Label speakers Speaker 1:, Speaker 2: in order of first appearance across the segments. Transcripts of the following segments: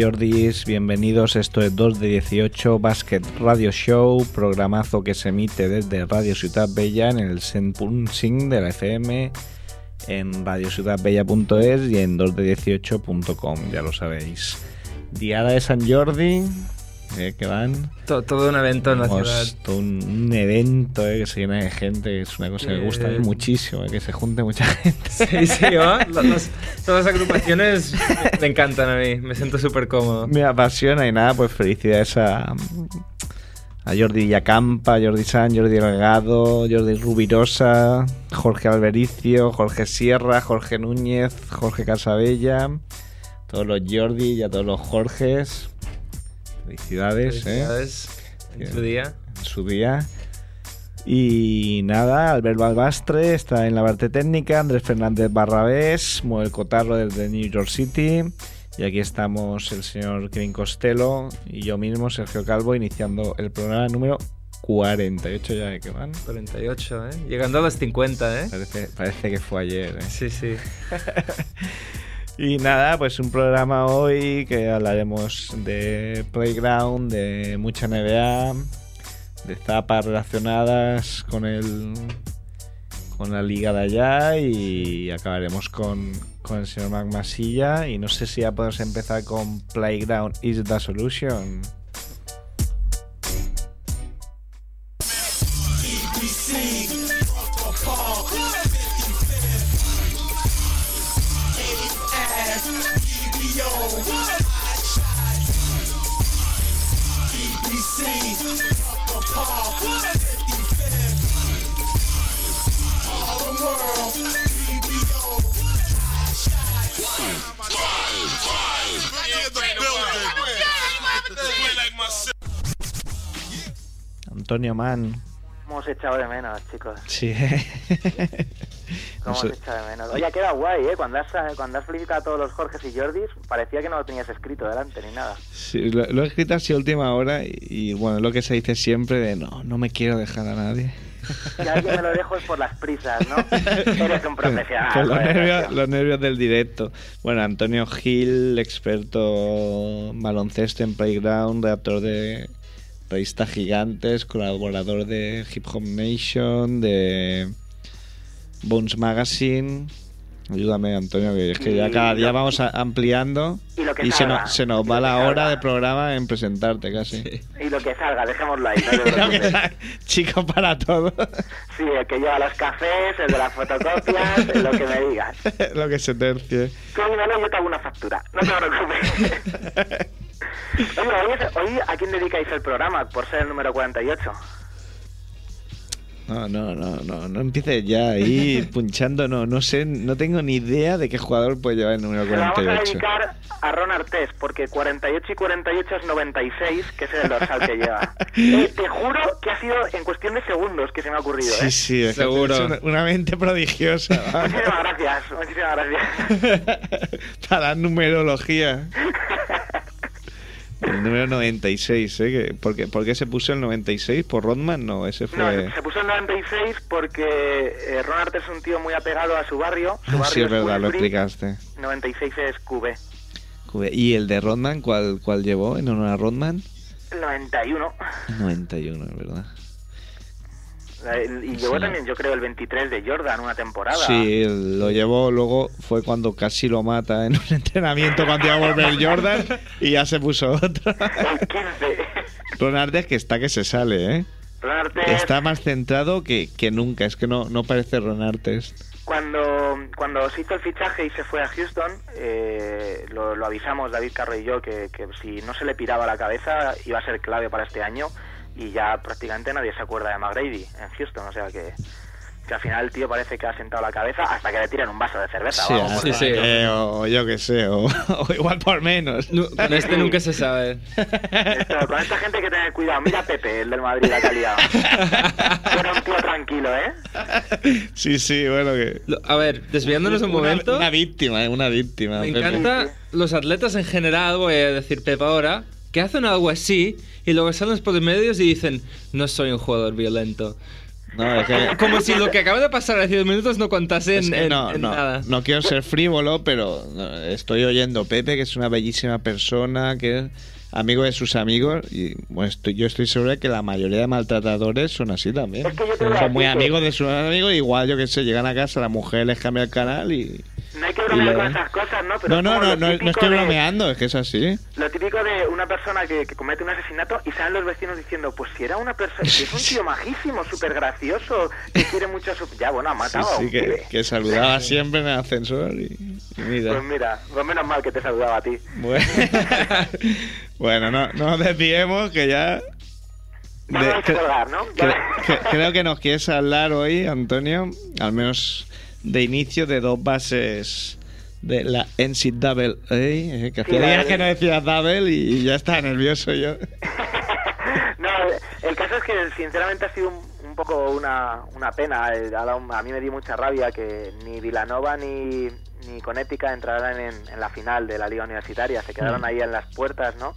Speaker 1: Jordis, bienvenidos. Esto es 2 de 18 Basket Radio Show, programazo que se emite desde Radio Ciudad Bella en el 100.5 de la FM, en radiociudadbella.es y en 2de18.com, ya lo sabéis. Diada de San Jordi, eh, que van.
Speaker 2: To- todo un evento en la ciudad.
Speaker 1: todo un, un evento eh, que se llena de gente, es una cosa que me gusta
Speaker 2: Eh,
Speaker 1: muchísimo, que se junte mucha gente.
Speaker 2: Sí, sí, ¿no? Todas las agrupaciones me- me encantan a mí, me siento súper cómodo.
Speaker 1: Me apasiona y nada, pues felicidades a, a Jordi Villacampa, Jordi San, Jordi Delgado, Jordi Rubirosa, Jorge Albericio, Jorge Sierra, Jorge Núñez, Jorge Casabella, todos los Jordi y a todos los Jorges. Felicidades,
Speaker 2: Felicidades
Speaker 1: ¿eh?
Speaker 2: en su día.
Speaker 1: En su día. Y nada, Albert Balbastre está en la parte técnica, Andrés Fernández Barrabés, mueve el cotarro desde New York City. Y aquí estamos el señor Kevin Costello y yo mismo, Sergio Calvo, iniciando el programa número 48 ya de que van.
Speaker 2: 48, ¿eh? Llegando a los 50, ¿eh?
Speaker 1: Parece, parece que fue ayer. ¿eh?
Speaker 2: Sí, sí.
Speaker 1: Y nada, pues un programa hoy que hablaremos de Playground, de mucha NBA, de zapas relacionadas con el con la liga de allá y acabaremos con, con el señor Mac Masilla y no sé si ya podemos empezar con Playground is the solution. Antonio Mann.
Speaker 3: Hemos echado de menos, chicos.
Speaker 1: Sí.
Speaker 3: ¿Cómo echado de menos? Oye, queda guay, ¿eh? Cuando has, cuando has felicitado a todos los Jorges y Jordis, parecía que no lo tenías escrito delante ni nada.
Speaker 1: Sí, lo, lo he escrito así a última hora y, y, bueno, es lo que se dice siempre de no, no me quiero dejar a nadie.
Speaker 3: Si alguien me lo dejo es por las prisas, ¿no? Eres un profesional.
Speaker 1: Los nervios, los nervios del directo. Bueno, Antonio Gil, experto baloncesto en Playground, redactor de revistas gigantes, colaborador de Hip Hop Nation, de Bones Magazine. Ayúdame, Antonio, que es que ya cada día vamos a- ampliando
Speaker 3: y lo que
Speaker 1: y se nos, se nos va la hora de programa en presentarte casi.
Speaker 3: Y lo que salga, dejémoslo ahí, no.
Speaker 1: Chico para todo.
Speaker 3: Sí, el que lleva los cafés, el de las fotocopias, lo que me digas.
Speaker 1: lo que se tercie.
Speaker 3: Tú dímelo, yo te hago una factura. No te preocupes. Oye, hoy, es- hoy ¿a quién dedicáis el programa por ser el número 48?
Speaker 1: No, no, no, no, no empieces ya ahí punchando, no, no sé, no tengo ni idea de qué jugador puede llevar el número
Speaker 3: Se lo vamos a
Speaker 1: 48.
Speaker 3: dedicar a Ron Artés, porque 48 y 48 es 96, que es el dorsal que lleva. Eh, te juro que ha sido en cuestión de segundos que se me ha ocurrido, ¿eh?
Speaker 1: Sí, sí, es que
Speaker 2: Seguro.
Speaker 1: una, una mente prodigiosa. ¿vale?
Speaker 3: Muchísimas gracias, muchísimas gracias.
Speaker 1: Para la numerología. El número 96, ¿eh? ¿Por qué, por qué se puso el 96? ¿Por Rodman? No, ese
Speaker 3: No,
Speaker 1: fue...
Speaker 3: se puso en 96 porque eh, Ron Artés es un tío muy apegado a su barrio. Su
Speaker 1: Ah,
Speaker 3: barrio
Speaker 1: sí, es verdad, lo
Speaker 3: Queensbury,
Speaker 1: explicaste.
Speaker 3: 96 es QB.
Speaker 1: ¿Y el de Rodman? ¿Cuál, cuál llevó en honor a Rodman?
Speaker 3: 91.
Speaker 1: 91, es verdad.
Speaker 3: Y llevó
Speaker 1: Sí.
Speaker 3: también, yo creo, el 23 de Jordan una temporada.
Speaker 1: Sí, lo llevó, luego fue cuando casi lo mata en un entrenamiento cuando iba a volver Jordan y ya se puso otro.
Speaker 3: El 15.
Speaker 1: Ron Artes que está que se sale, ¿eh? Está más centrado que, que nunca, es que no, no parece Ron Artes.
Speaker 3: Cuando, cuando se hizo el fichaje y se fue a Houston, eh, lo, lo avisamos David Carro y yo que, que si no se le piraba la cabeza iba a ser clave para este año y ya prácticamente nadie se acuerda de McGrady en Houston, o sea que, que al final el tío parece que ha sentado la cabeza hasta que le tiran un vaso de cerveza.
Speaker 1: Sí,
Speaker 3: vamos,
Speaker 1: así
Speaker 2: sí, sí.
Speaker 1: que, o yo qué sé, o, o igual por menos.
Speaker 2: Nu- con este nunca se sabe.
Speaker 3: Esto, con esta gente hay que tener cuidado. Mira a Pepe, el del Madrid, la que ha liado. Era un tío tranquilo, ¿eh?
Speaker 1: Sí, sí, bueno, que...
Speaker 2: A ver, desviándonos un
Speaker 1: Una-
Speaker 2: momento.
Speaker 1: Una, víctima, eh, una víctima.
Speaker 2: Me
Speaker 1: Pepe.
Speaker 2: encanta los atletas en general, voy a decir Pep ahora, que hacen algo así y luego salen por los medios y dicen, no soy un jugador violento.
Speaker 1: No, es que...
Speaker 2: Como si lo que acaba de pasar hace 10 minutos no contase en,
Speaker 1: Es que
Speaker 2: en-
Speaker 1: no,
Speaker 2: en
Speaker 1: no,
Speaker 2: nada.
Speaker 1: no quiero ser frívolo, pero estoy oyendo Pepe, que es una bellísima persona, que es amigo de sus amigos, y bueno, estoy, yo estoy seguro de que la mayoría de maltratadores son así también.
Speaker 3: Es que a
Speaker 1: Son muy amigos de sus amigos, igual yo que sé, llegan a casa, la mujer les cambia el canal y...
Speaker 3: No hay que bromear con esas cosas, ¿no? Pero
Speaker 1: No, no, no, no, no estoy
Speaker 3: de-
Speaker 1: bromeando, es que es así.
Speaker 3: Lo típico de una persona que, que comete un asesinato y salen los vecinos diciendo, pues si era una persona, si es un tío majísimo, súper gracioso, que quiere mucho a su... Ya, bueno, ha matado
Speaker 1: sí, que, saludaba siempre en el ascensor y, y mira.
Speaker 3: Pues mira, pues menos mal que te saludaba a ti.
Speaker 1: Bueno, bueno no, no nos desviemos, que ya... De-
Speaker 3: vais a
Speaker 1: que-
Speaker 3: colgar, ¿no?
Speaker 1: que- creo que nos quieres hablar hoy, Antonio, al menos de inicio de dos bases de la NCAA, eh, que hacía días que no decías double y ya estaba nervioso yo.
Speaker 3: no, el caso es que sinceramente ha sido un, un poco una, una pena. Eh, A mí me dio mucha rabia que ni Villanova ni, ni Connecticut entraran en, en la final de la liga universitaria. Se quedaron ahí en las puertas, ¿no?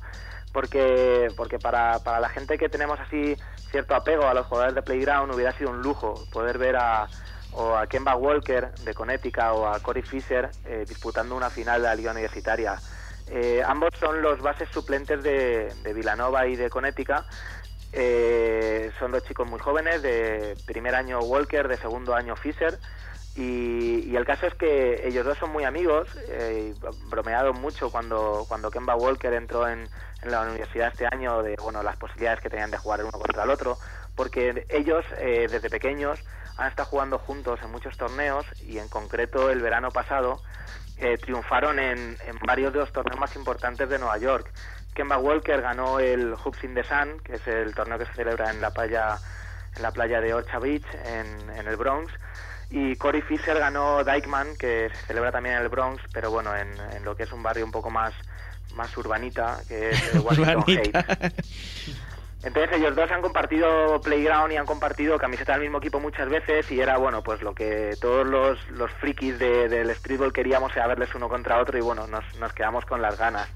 Speaker 3: Porque, porque para, para la gente que tenemos así cierto apego a los jugadores de Playground hubiera sido un lujo poder ver a, o a Kemba Walker de Connecticut o a Corey Fisher eh, disputando una final de la liga universitaria. Eh, ambos son los bases suplentes de, de Villanova y de Connecticut. Eh, son dos chicos muy jóvenes, de primer año Walker, de segundo año Fisher. Y, el caso es que ellos dos son muy amigos, eh, bromearon mucho cuando, cuando Kemba Walker entró en, en la universidad este año, de bueno las posibilidades que tenían de jugar el uno contra el otro, porque ellos eh, desde pequeños han estado jugando juntos en muchos torneos y en concreto el verano pasado eh, triunfaron en, en varios de los torneos más importantes de Nueva York. Kemba Walker ganó el Hoops in the Sun, que es el torneo que se celebra en la playa en la playa de Orcha Beach en, en el Bronx y Corey Fisher ganó Dykeman que se celebra también en el Bronx pero bueno en, en lo que es un barrio un poco más más urbanita que es el Washington. Heights entonces ellos dos han compartido playground y han compartido camiseta del mismo equipo muchas veces y era bueno pues lo que todos los, los frikis de- del streetball queríamos era verles uno contra otro y bueno nos, nos quedamos con las ganas.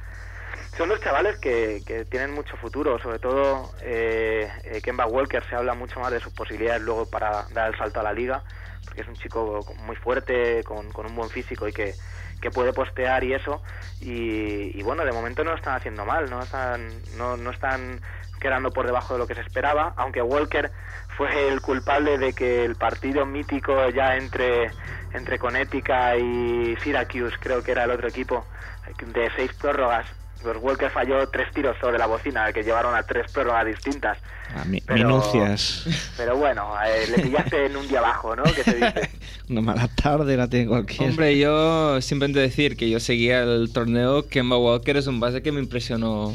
Speaker 3: Son dos chavales que, que tienen mucho futuro, sobre todo eh, eh, Kemba Walker se habla mucho más de sus posibilidades luego para dar el salto a la liga, porque es un chico muy fuerte, con, con un buen físico y que, que puede postear y eso, y, bueno, de momento no lo están haciendo mal, no están, no, no están quedando por debajo de lo que se esperaba, aunque Walker fue el culpable de que el partido mítico ya entre, entre Connecticut y Syracuse, creo que era el otro equipo, de seis prórrogas, los Walker falló tres tiros sobre la bocina, que llevaron a tres prórrogas distintas.
Speaker 1: Ah, mi-
Speaker 3: Pero-
Speaker 1: Minucias.
Speaker 3: Pero bueno, eh, le pillaste en un día bajo, ¿no? Que se dice.
Speaker 1: Una mala tarde la tiene cualquiera.
Speaker 2: Hombre, yo simplemente decir que yo seguía el torneo, Kemba Walker es un base que me impresionó,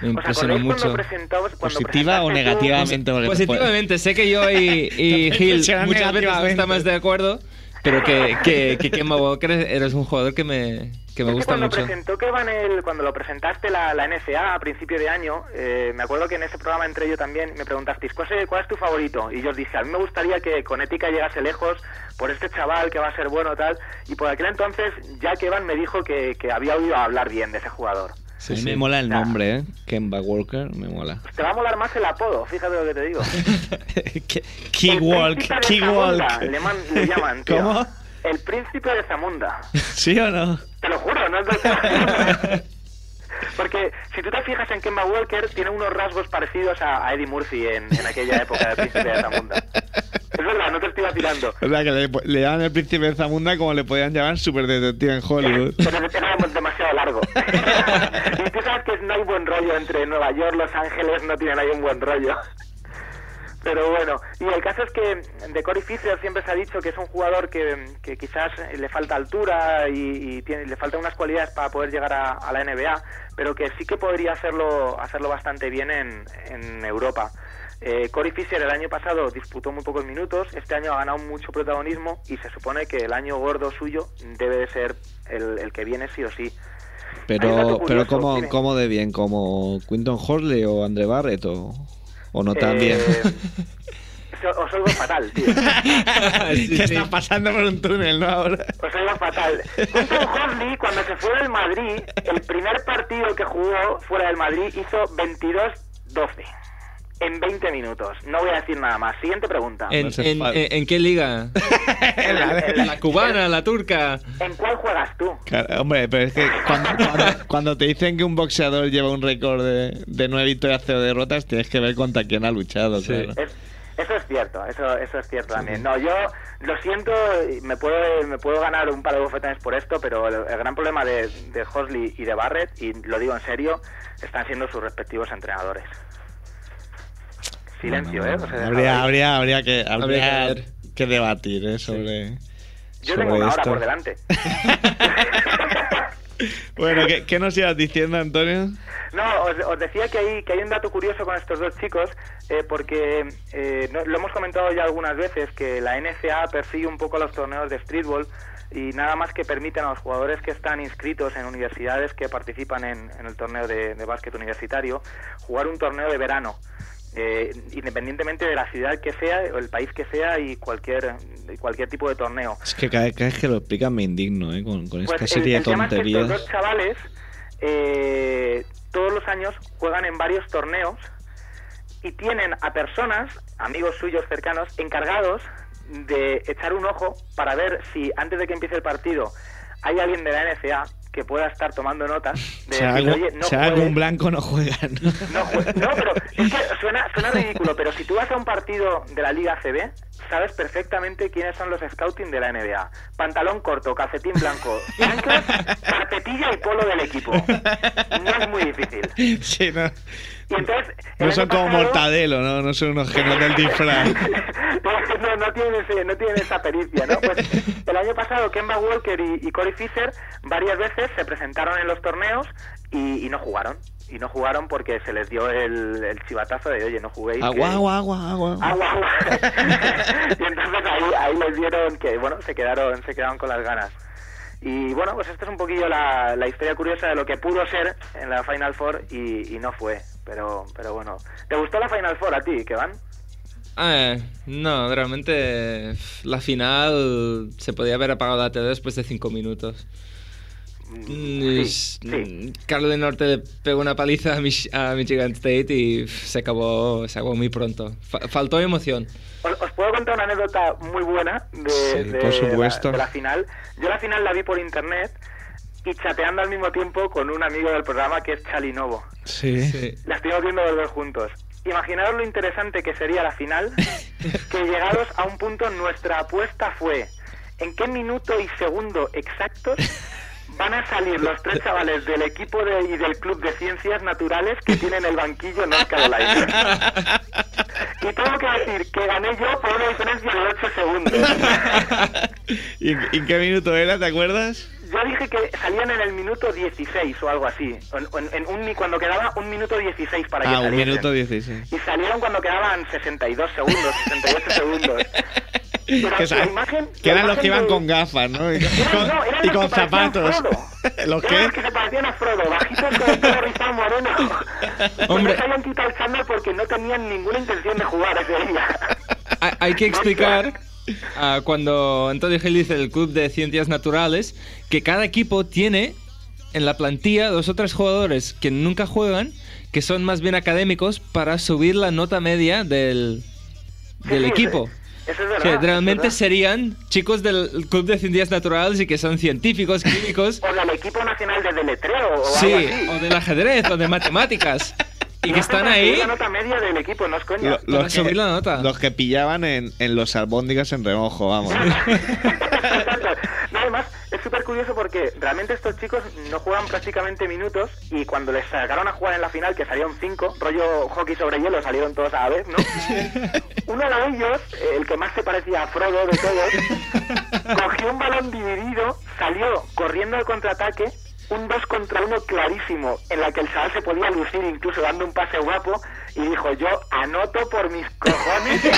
Speaker 2: me
Speaker 3: ¿Os
Speaker 2: impresionó mucho.
Speaker 3: cuando presentó, cuando
Speaker 1: ¿Positiva o
Speaker 3: tú-
Speaker 1: negativamente? Te
Speaker 2: Positivamente, sé que yo y, y Gil muchas veces no estamos de acuerdo, pero que, que, que Kemba Walker eres un jugador que me, que me
Speaker 3: Es que
Speaker 2: gusta
Speaker 3: cuando
Speaker 2: mucho.
Speaker 3: presentó que van el, cuando lo presentaste la, la NCA a principio de año, eh, me acuerdo que en ese programa entré yo también me preguntasteis ¿cuál es, cuál es tu favorito? Y yo os dije, a mí me gustaría que Connecticut llegase lejos por este chaval que va a ser bueno tal. Y por aquel entonces Jack Evan me dijo que, que había oído hablar bien de ese jugador.
Speaker 1: A mí me mola el nombre, ¿eh? Kemba Walker, me mola.
Speaker 3: Te va a molar más el apodo, fíjate lo que te digo.
Speaker 1: Key Walk,
Speaker 3: de
Speaker 1: Key Walk.
Speaker 3: Le, man- le llaman, tío.
Speaker 1: ¿Cómo?
Speaker 3: El príncipe de Zamunda.
Speaker 1: ¿Sí o no?
Speaker 3: Te lo juro, no es de- Porque si tú te fijas en Kemba Walker, tiene unos rasgos parecidos a, a Eddie Murphy en, en aquella época del príncipe de Zamunda. Es verdad, no te estoy vacilando.
Speaker 1: O sea, que le, le llaman el príncipe de Zamunda como le podían llamar super detective en Hollywood.
Speaker 3: Pero era largo. y tú sabes que no hay buen rollo entre Nueva York, Los Ángeles, no tienen ahí un buen rollo. Pero bueno, y el caso es que de Corey Fisher siempre se ha dicho que es un jugador que, que quizás le falta altura y, tiene, le faltan unas cualidades para poder llegar a, la NBA, pero que sí que podría hacerlo, hacerlo bastante bien en, Europa. Eh, Corey Fisher el año pasado disputó muy pocos minutos, este año ha ganado mucho protagonismo y se supone que el año gordo suyo debe de ser el que viene sí o sí.
Speaker 1: Pero, pero ¿cómo. ¿cómo de bien? ¿Como Quinton Horley o Andre Barrett o, o no tan bien?
Speaker 3: Eh, so- os oigo fatal, tío.
Speaker 2: Sí,
Speaker 1: que
Speaker 2: sí.
Speaker 1: está pasando por un túnel, ¿no? Ahora.
Speaker 3: Os oigo fatal. Quinton Horley, cuando se fue del Madrid, el primer partido que jugó fuera del Madrid hizo 22-12 en 20 minutos. No voy a decir nada más. Siguiente pregunta.
Speaker 2: ¿En,
Speaker 1: No hace
Speaker 2: en-
Speaker 1: falta.
Speaker 2: en- en qué liga? ¿La cubana, la turca?
Speaker 3: ¿En cuál juegas tú?
Speaker 1: Claro, hombre, pero es que cuando, cuando- cuando te dicen que un boxeador lleva un récord de, de 9 victorias, 0 derrotas, tienes que ver contra quién ha luchado,
Speaker 2: Sí.
Speaker 1: claro.
Speaker 3: Es- eso es cierto, eso, eso es cierto también. No, yo lo siento, y me puedo, me puedo ganar un par de bofetones por esto, pero el, el gran problema de, de Hosley y de Barrett, y lo digo en serio, están siendo sus respectivos entrenadores. Silencio, ¿eh?
Speaker 1: habría, habría, habría que, habría
Speaker 2: Habría que
Speaker 1: debatir ¿eh? sobre,
Speaker 3: Yo
Speaker 1: sobre
Speaker 3: tengo una hora
Speaker 1: esto.
Speaker 3: por delante.
Speaker 1: Bueno, ¿qué, qué nos ibas diciendo, Antonio?
Speaker 3: No, os, os decía que hay, que hay un dato curioso con estos dos chicos, eh, porque eh, no- lo hemos comentado ya algunas veces, que la NCA persigue un poco los torneos de streetball y nada más que permiten a los jugadores que están inscritos en universidades que participan en, en el torneo de, de básquet universitario jugar un torneo de verano. Eh, independientemente de la ciudad que sea o el país que sea y cualquier cualquier tipo de torneo
Speaker 1: Es que cada, vez que lo explican me indigno, ¿eh? Con, con esta
Speaker 3: pues
Speaker 1: serie
Speaker 3: el,
Speaker 1: de
Speaker 3: tema es que
Speaker 1: tonterías.
Speaker 3: estos dos chavales eh, todos los años juegan en varios torneos y tienen a personas, amigos suyos cercanos, encargados de echar un ojo para ver si antes de que empiece el partido hay alguien de la NCA que pueda estar tomando notas. De decir,
Speaker 1: algún,
Speaker 3: "Oye, no
Speaker 1: hay
Speaker 3: juegues".
Speaker 1: algún blanco no juega, ¿no?
Speaker 3: No, jue- no, pero es que suena, suena ridículo, pero si tú vas a un partido de la Liga CB, sabes perfectamente quiénes son los scouting de la NBA. Pantalón corto, calcetín blanco, chanclas, carpetilla y polo del equipo. No es muy difícil.
Speaker 1: Sí, no.
Speaker 3: Y entonces,
Speaker 1: No son como Mortadelo, ¿no? No son unos genios del disfraz.
Speaker 3: no, no tienen ese- no tienen esa pericia, ¿no? Pues el año pasado Kemba Walker y, y Corey Fisher varias veces se presentaron en los torneos y, y no jugaron. Y no jugaron porque se les dio el, el chivatazo de, oye, no juguéis. que-
Speaker 1: Agua, agua, agua, agua.
Speaker 3: Agua, agua. y entonces ahí, ahí les dieron que, bueno, se quedaron, se quedaron con las ganas. Y bueno, pues esta es un poquillo la, la historia curiosa de lo que pudo ser en la Final Four y, y no fue. Pero, pero bueno. ¿Te gustó la Final Four a ti, Kevan?
Speaker 2: Ah, no, realmente la final se podía haber apagado la tele después de cinco minutos. Mm,
Speaker 3: Sí, sí.
Speaker 2: mm, Carlos del Norte le pegó una paliza a, Mich- a Michigan State y se acabó, se acabó muy pronto. Fa- faltó emoción.
Speaker 3: Os, os puedo contar una anécdota muy buena de,
Speaker 1: Sí,
Speaker 3: de
Speaker 1: por supuesto.
Speaker 3: La, de la final. Yo la final la vi por internet y chateando al mismo tiempo con un amigo del programa que es Chali Novo.
Speaker 1: Sí.
Speaker 2: Sí.
Speaker 3: La estuvimos viendo los dos juntos. Imaginaos lo interesante que sería la final, que llegados a un punto nuestra apuesta fue en qué minuto y segundo exactos van a salir los tres chavales del equipo de- y del club de ciencias naturales que tienen el banquillo en North Carolina. Y tengo que decir que gané yo por una diferencia de 8 segundos.
Speaker 1: ¿Y, y qué minuto era, te acuerdas?
Speaker 3: Yo dije que salían en el minuto 16 o algo así. En, en- un, cuando quedaba un minuto 16 para que
Speaker 1: Ah, un
Speaker 3: saliesen.
Speaker 1: minuto 16.
Speaker 3: Y salieron cuando quedaban 62 segundos, 68 segundos. Pero
Speaker 1: Que,
Speaker 3: la imagen-
Speaker 1: que
Speaker 3: la
Speaker 1: eran los que iban
Speaker 3: de-
Speaker 1: con gafas, ¿no? Y con,
Speaker 3: no, eran
Speaker 1: y
Speaker 3: los
Speaker 1: con
Speaker 3: que
Speaker 1: zapatos. ¿Los
Speaker 3: Eran
Speaker 1: qué?
Speaker 3: los que se parecían a Frodo, bajitos con el pelo rizado moreno.
Speaker 2: Hombre.
Speaker 3: Hombre. se habían quitado el chándal porque no tenían ninguna intención de jugar ese día.
Speaker 2: Hay que explicar ah, cuando Antonio Gil dice el Club de Ciencias Naturales que cada equipo tiene en la plantilla dos o tres jugadores que nunca juegan, que son más bien académicos para subir la nota media del,
Speaker 3: Sí,
Speaker 2: del
Speaker 3: sí,
Speaker 2: equipo.
Speaker 3: Eso, eso es verdad. Eso es
Speaker 2: realmente
Speaker 3: verdad.
Speaker 2: serían chicos del Club de Ciencias Naturales y que son científicos, químicos,
Speaker 3: O del equipo nacional de deletreo o
Speaker 2: sí,
Speaker 3: algo así.
Speaker 2: o del ajedrez o de matemáticas. Y que están ahí.
Speaker 3: La nota media del equipo, no es coña.
Speaker 1: Lo-
Speaker 2: Para subir la nota.
Speaker 1: los que pillaban en, en los albóndigas en remojo, vamos.
Speaker 3: No, además, es súper curioso porque realmente estos chicos no juegan prácticamente minutos y cuando les sacaron a jugar en la final, que salieron cinco, rollo hockey sobre hielo, salieron todos a la vez, ¿no? Uno de ellos, el que más se parecía a Frodo de todos, cogió un balón dividido, salió corriendo de contraataque un 2 contra 1 clarísimo, en la que el chaval se podía lucir incluso dando un pase guapo, y dijo, yo anoto por mis cojones, y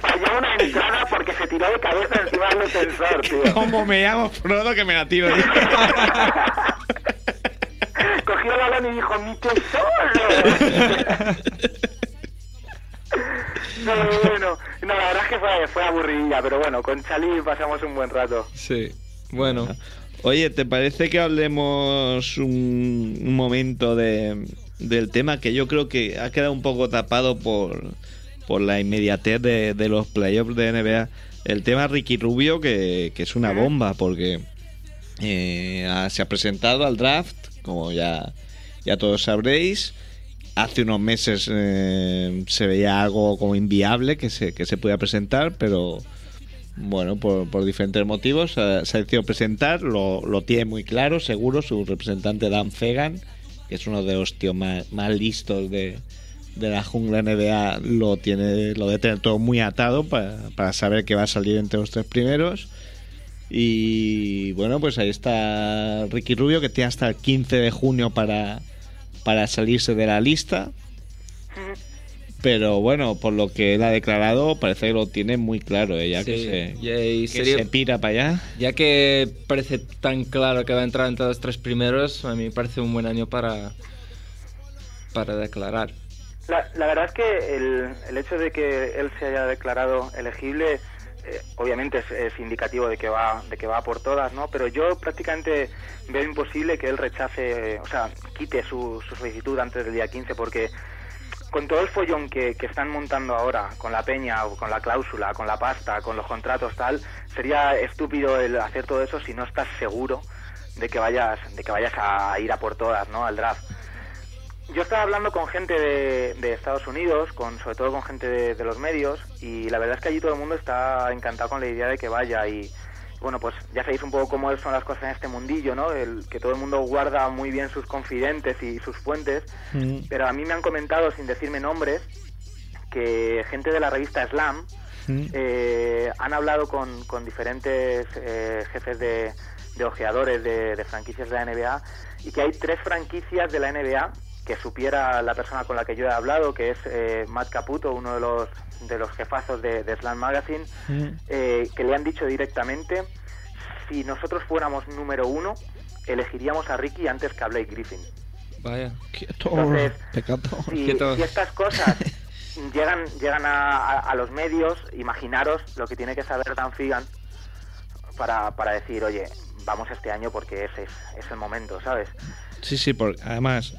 Speaker 3: falló una entrada porque se tiró de cabeza encima del defensor, tío.
Speaker 1: Como me llamo Frodo que me la tiro.
Speaker 3: Cogió el balón y dijo, mi tesoro. No, bueno, no, la verdad es que fue, fue aburridilla, pero bueno, con Chali pasamos un buen rato.
Speaker 2: Sí, bueno.
Speaker 1: Oye, ¿te parece que hablemos un, un momento de, del tema que yo creo que ha quedado un poco tapado por, por la inmediatez de, de los playoffs de NBA? El tema Ricky Rubio, que, que es una bomba, porque eh, ha- se ha presentado al draft, como ya, ya todos sabréis. Hace unos meses eh, se veía algo como inviable que se, que se podía presentar, pero bueno, por, por diferentes motivos eh, se ha decidido presentar, lo, tiene muy claro, seguro, su representante Dan Fegan, que es uno de los tíos más, más listos de, de la jungla NBA, lo tiene lo debe tener todo muy atado para, para saber que va a salir entre los tres primeros. Y bueno, pues ahí está Ricky Rubio, que tiene hasta el 15 de junio para, para salirse de la lista. Pero bueno, por lo que él ha declarado, parece que lo tiene muy claro, eh, ya que,
Speaker 2: Sí,
Speaker 1: se,
Speaker 2: y- y
Speaker 1: que
Speaker 2: sería-
Speaker 1: se pira para allá.
Speaker 2: Ya que parece tan claro que va a entrar entre los tres primeros, a mí me parece un buen año para, para declarar.
Speaker 3: La, la verdad es que el, el hecho de que él se haya declarado elegible, eh, obviamente es, es indicativo de que va de que va por todas, ¿no? Pero yo prácticamente veo imposible que él rechace, o sea, quite su, su solicitud antes del día 15, porque con todo el follón que, están montando ahora, con la peña, o con la cláusula, con la pasta, con los contratos, tal, sería estúpido el hacer todo eso si no estás seguro de que vayas, de que vayas a ir a por todas, ¿no? Al draft. Yo estaba hablando con gente de, de Estados Unidos, con sobre todo con gente de, de los medios, y la verdad es que allí todo el mundo está encantado con la idea de que vaya y bueno, pues ya sabéis un poco cómo son las cosas en este mundillo, ¿no? El, que todo el mundo guarda muy bien sus confidentes y sus fuentes, pero a mí me han comentado, sin decirme nombres, que gente de la revista Slam eh, han hablado con, con diferentes eh, jefes de, de ojeadores de, de franquicias de la NBA y que hay tres franquicias de la NBA que supiera la persona con la que yo he hablado, que es eh, Matt Caputo, uno de los, de los jefazos de, de Slam Magazine, eh, que le han dicho directamente, si nosotros fuéramos número uno, elegiríamos a Ricky antes que a Blake Griffin.
Speaker 2: Vaya.
Speaker 3: Entonces,
Speaker 1: Pecado.
Speaker 3: si,
Speaker 2: Quieto.
Speaker 3: si estas cosas llegan llegan a, a- a los medios, imaginaros lo que tiene que saber Dan Figan para, para decir, oye, vamos este año porque ese es, es el momento, ¿sabes?
Speaker 1: Sí, sí, porque además,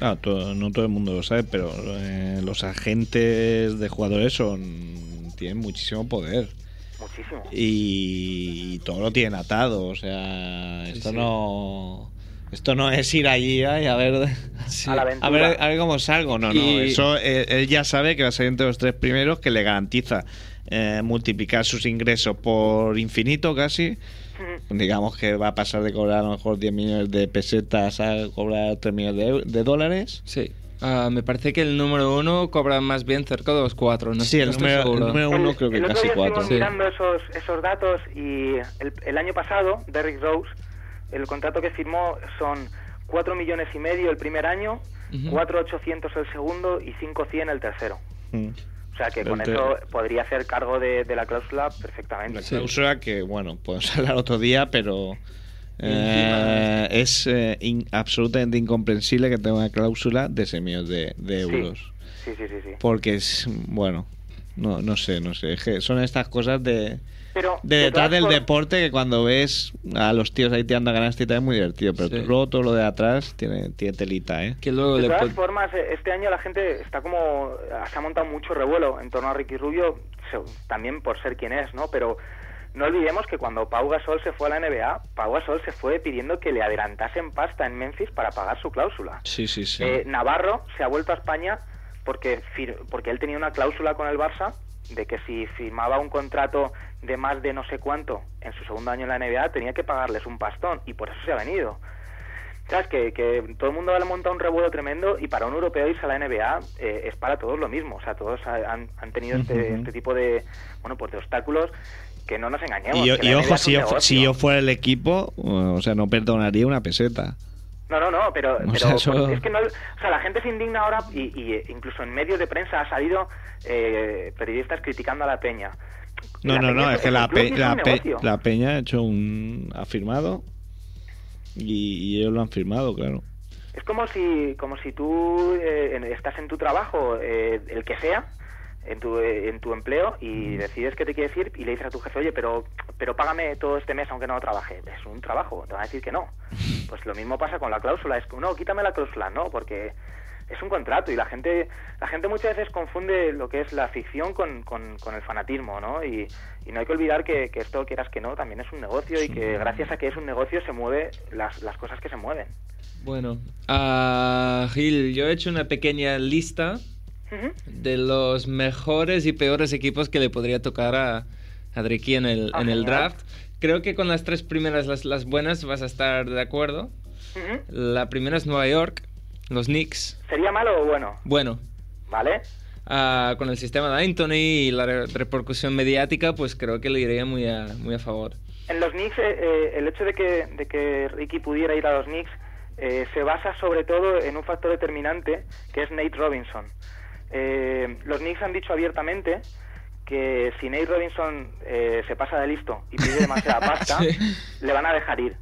Speaker 1: claro, todo- no todo el mundo lo sabe, pero eh, los agentes de jugadores son tienen muchísimo poder
Speaker 3: Muchísimo.
Speaker 1: y, todo lo tienen atado, o sea,
Speaker 2: Sí,
Speaker 1: esto
Speaker 2: sí.
Speaker 1: no esto no es ir allí ay, a ver
Speaker 3: A la aventura.
Speaker 1: a ver, a ver cómo salgo, no, no,
Speaker 2: Y-
Speaker 1: eso eh, él ya sabe que va a salir entre los tres primeros que le garantiza eh, multiplicar sus ingresos por infinito casi. Digamos que va a pasar de cobrar a lo mejor 10 millones de pesetas a cobrar 3 millones de, de dólares.
Speaker 2: Sí. Ah, me parece que el número uno cobra más bien cerca de los cuatro. No,
Speaker 1: sí, el
Speaker 2: no estoy
Speaker 1: número, el número uno
Speaker 3: El-
Speaker 1: creo que
Speaker 3: el
Speaker 1: casi
Speaker 3: día
Speaker 1: 4.
Speaker 3: estuvimos
Speaker 2: Sí.
Speaker 3: mirando esos, esos datos y el, el año pasado, Derrick Rose, el contrato que firmó son 4 millones y medio el primer año,
Speaker 2: Ujú.
Speaker 3: 4.800 el segundo y 5.100 el tercero. O sea que con eso podría hacer cargo de, de la cláusula perfectamente.
Speaker 1: La
Speaker 2: Sí.
Speaker 1: cláusula que, bueno, podemos hablar otro día, pero eh, es eh, in- absolutamente incomprensible que tenga una cláusula de ese millón de, de
Speaker 3: Sí.
Speaker 1: euros.
Speaker 3: Sí, sí, sí, sí.
Speaker 1: Porque es, bueno, no, no sé, no sé. es que son estas cosas de,
Speaker 3: Pero
Speaker 1: de
Speaker 3: de
Speaker 1: detrás del deporte que cuando ves a los tíos ahí tirando canastita es muy divertido, pero
Speaker 2: Sí.
Speaker 1: luego todo lo de atrás tiene, tiene telita, ¿eh?
Speaker 2: Que luego
Speaker 3: De todas formas, eh, este año la gente está como... Se ha montado mucho revuelo en torno a Ricky Rubio, se- también por ser quien es, ¿no? Pero no olvidemos que cuando Pau Gasol se fue a la NBA, Pau Gasol se fue pidiendo que le adelantasen pasta en Memphis para pagar su cláusula.
Speaker 1: Sí, sí, sí.
Speaker 3: Eh, Navarro se ha vuelto a España porque, fir- porque él tenía una cláusula con el Barça de que si firmaba un contrato de más de no sé cuánto en su segundo año en la NBA, tenía que pagarles un pastón y por eso se ha venido. ¿Sabes? Que, que todo el mundo le ha montado un revuelo tremendo y para un europeo irse a la NBA eh, es para todos lo mismo. O sea, todos ha- han, han tenido este, este tipo de, bueno, pues de obstáculos que no nos engañemos.
Speaker 1: Y, yo- y ojo, si yo, si yo fuera el equipo, o sea, no perdonaría una peseta.
Speaker 3: No, no, no, pero,
Speaker 1: O
Speaker 3: pero
Speaker 1: sea, eso-
Speaker 3: por- es que no, o sea, la gente se indigna ahora y, y, eh, incluso en medios de prensa ha salido eh, periodistas criticando a la peña.
Speaker 1: No, no, no, es que la, pe- la, pe- Peña ha hecho un. ha firmado y, y ellos lo han firmado, claro.
Speaker 3: Es como si, como si tú eh, estás en tu trabajo, eh, el que sea, en tu, eh, en tu empleo y decides que te quieres ir y le dices a tu jefe, oye, pero, pero págame todo este mes aunque no trabaje. Es un trabajo, te van a decir que no. Pues lo mismo pasa con la cláusula, es que no, quítame la cláusula, no, porque es un contrato y la gente la gente muchas veces confunde lo que es la ficción con, con, con el fanatismo, ¿no? Y, y no hay que olvidar que, que esto, quieras que no, también es un negocio y que gracias a que es un negocio se mueve las, las cosas que se mueven.
Speaker 2: Bueno, ah, Gil, yo he hecho una pequeña lista de los mejores y peores equipos que le podría tocar a, a en el,
Speaker 3: Ah,
Speaker 2: en el draft. Creo que con las tres primeras, las, las buenas, vas a estar de acuerdo. La primera es Nueva York, los Knicks.
Speaker 3: ¿Sería malo o bueno?
Speaker 2: Bueno,
Speaker 3: ¿Vale?
Speaker 2: ah, con el sistema de Anthony y la re- repercusión mediática, pues creo que le iría muy a, muy a favor.
Speaker 3: En los Knicks, eh, eh, el hecho de que, de que Ricky pudiera ir a los Knicks eh, se basa sobre todo en un factor determinante que es Nate Robinson. Eh, los Knicks han dicho abiertamente que si Nate Robinson eh, se pasa de listo y pide demasiada pasta,
Speaker 2: Sí.
Speaker 3: le van a dejar ir.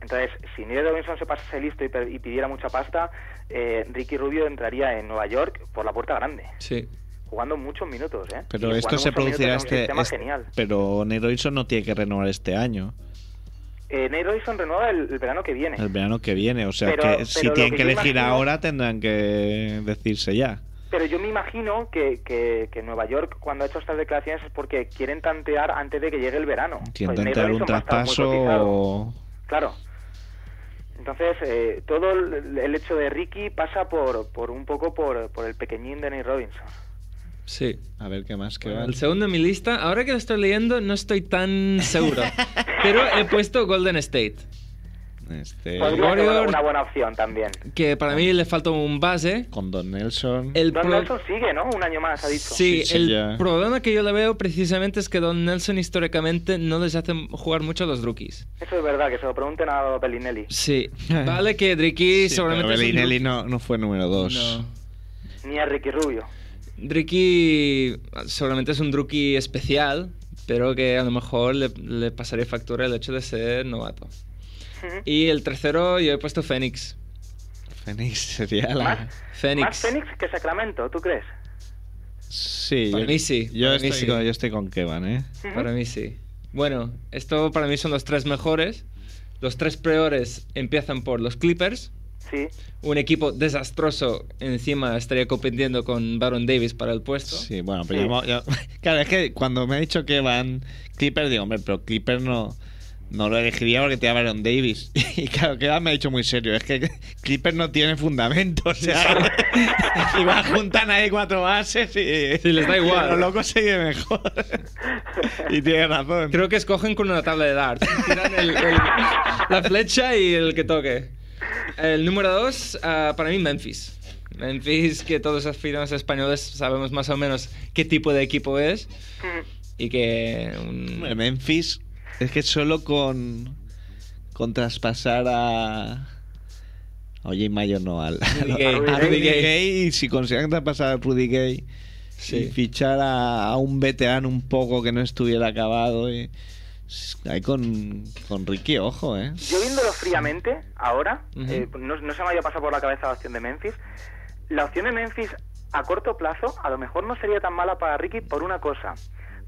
Speaker 3: Entonces, si Nate Robinson se pasa de listo y, pidiera mucha pasta, eh, Ricky Rubio entraría en Nueva York por la puerta grande,
Speaker 2: Sí.
Speaker 3: jugando muchos minutos. ¿eh?
Speaker 1: Pero
Speaker 3: Y
Speaker 1: esto se producirá este.
Speaker 3: sistema
Speaker 1: este-
Speaker 3: genial.
Speaker 1: pero Nate Robinson no tiene que renovar este año,
Speaker 3: Eh, Nate Robinson renueva el, el verano que viene.
Speaker 1: el verano que viene. O sea,
Speaker 3: Pero-
Speaker 1: que
Speaker 3: pero
Speaker 1: si tienen
Speaker 3: que
Speaker 1: elegir
Speaker 3: imagino-
Speaker 1: ahora tendrán que decirse ya.
Speaker 3: Pero yo me imagino que, que, que Nueva York, cuando ha hecho estas declaraciones, es porque quieren tantear antes de que llegue el verano.
Speaker 1: Quieren
Speaker 3: Pues
Speaker 1: tantear un traspaso.
Speaker 3: Claro. Entonces, eh, todo el, hecho de Ricky pasa por, por un poco por, por el pequeñín de Nate Robinson.
Speaker 2: Sí.
Speaker 1: A ver qué más que
Speaker 2: Bueno, el segundo en mi lista, ahora que lo estoy leyendo, no estoy tan seguro. pero he puesto Golden State.
Speaker 1: Este,
Speaker 3: Podría ser una,
Speaker 2: Warrior-
Speaker 3: una buena opción también.
Speaker 2: Que para mí le falta un base.
Speaker 1: con Don Nelson.
Speaker 2: El
Speaker 3: Don
Speaker 2: pro-
Speaker 3: Nelson sigue, ¿no? Un año más, ha dicho.
Speaker 2: Sí,
Speaker 1: Sí, sí,
Speaker 2: el
Speaker 1: ya.
Speaker 2: problema que yo le veo precisamente es que Don Nelson históricamente no les hace jugar mucho a los rookies.
Speaker 3: Eso es verdad, que se lo pregunten a Bellinelli.
Speaker 2: Sí, vale que Dricky
Speaker 1: Sí,
Speaker 2: seguramente
Speaker 1: pero
Speaker 2: un
Speaker 1: Bellinelli no, no fue número dos.
Speaker 2: No.
Speaker 3: Ni a Ricky Rubio.
Speaker 2: Dricky seguramente es un rookie especial, pero que a lo mejor le, le pasaría factura el hecho de ser novato. Y el tercero yo he puesto Phoenix.
Speaker 1: Phoenix sería la.
Speaker 3: Más,
Speaker 2: Phoenix.
Speaker 3: más Phoenix que Sacramento, ¿tú crees?
Speaker 1: Sí,
Speaker 2: Para
Speaker 1: yo,
Speaker 2: mí sí,
Speaker 1: Yo,
Speaker 2: para mí
Speaker 1: estoy,
Speaker 2: sí.
Speaker 1: Con, yo estoy con Kevan, ¿eh?
Speaker 2: Para mí sí. Bueno, esto para mí son los tres mejores. Los tres peores empiezan por los Clippers.
Speaker 3: Sí.
Speaker 2: Un equipo desastroso encima estaría compitiendo con Baron Davis para el puesto.
Speaker 1: Sí, bueno, pero
Speaker 3: Sí.
Speaker 1: yo- yo- Claro, es que cuando me ha dicho que van Clippers, digo, hombre, pero Clippers no, no lo elegiría porque tiene a Baron Davis. Y claro, Kevan me ha dicho muy serio, es que Clippers no tiene fundamento, o sea, igual juntan ahí cuatro bases y...
Speaker 2: Sí, les da igual.
Speaker 1: Lo loco sigue mejor. y tiene razón.
Speaker 2: Creo que escogen con una tabla de darts. Tiran el- el- la flecha y el que toque. El número dos, ah, para mí, Memphis. Memphis, que todos los aficionados españoles sabemos más o menos qué tipo de equipo es.
Speaker 3: Ujú.
Speaker 2: Y que... un-
Speaker 1: Memphis es que solo con con traspasar a Oye, Mayo no al
Speaker 2: Rudy
Speaker 1: a-
Speaker 2: Gay.
Speaker 1: a
Speaker 3: Rudy
Speaker 2: Gay.
Speaker 1: Gay y si consiguen traspasar a Rudy Gay
Speaker 2: Sí.
Speaker 1: y fichar a, a un veterano un poco que no estuviera acabado y ahí con, con Ricky ojo eh
Speaker 3: Yo viéndolo fríamente, ahora, eh, no, no se me había pasado por la cabeza la opción de Memphis. La opción de Memphis a corto plazo a lo mejor no sería tan mala para Ricky por una cosa.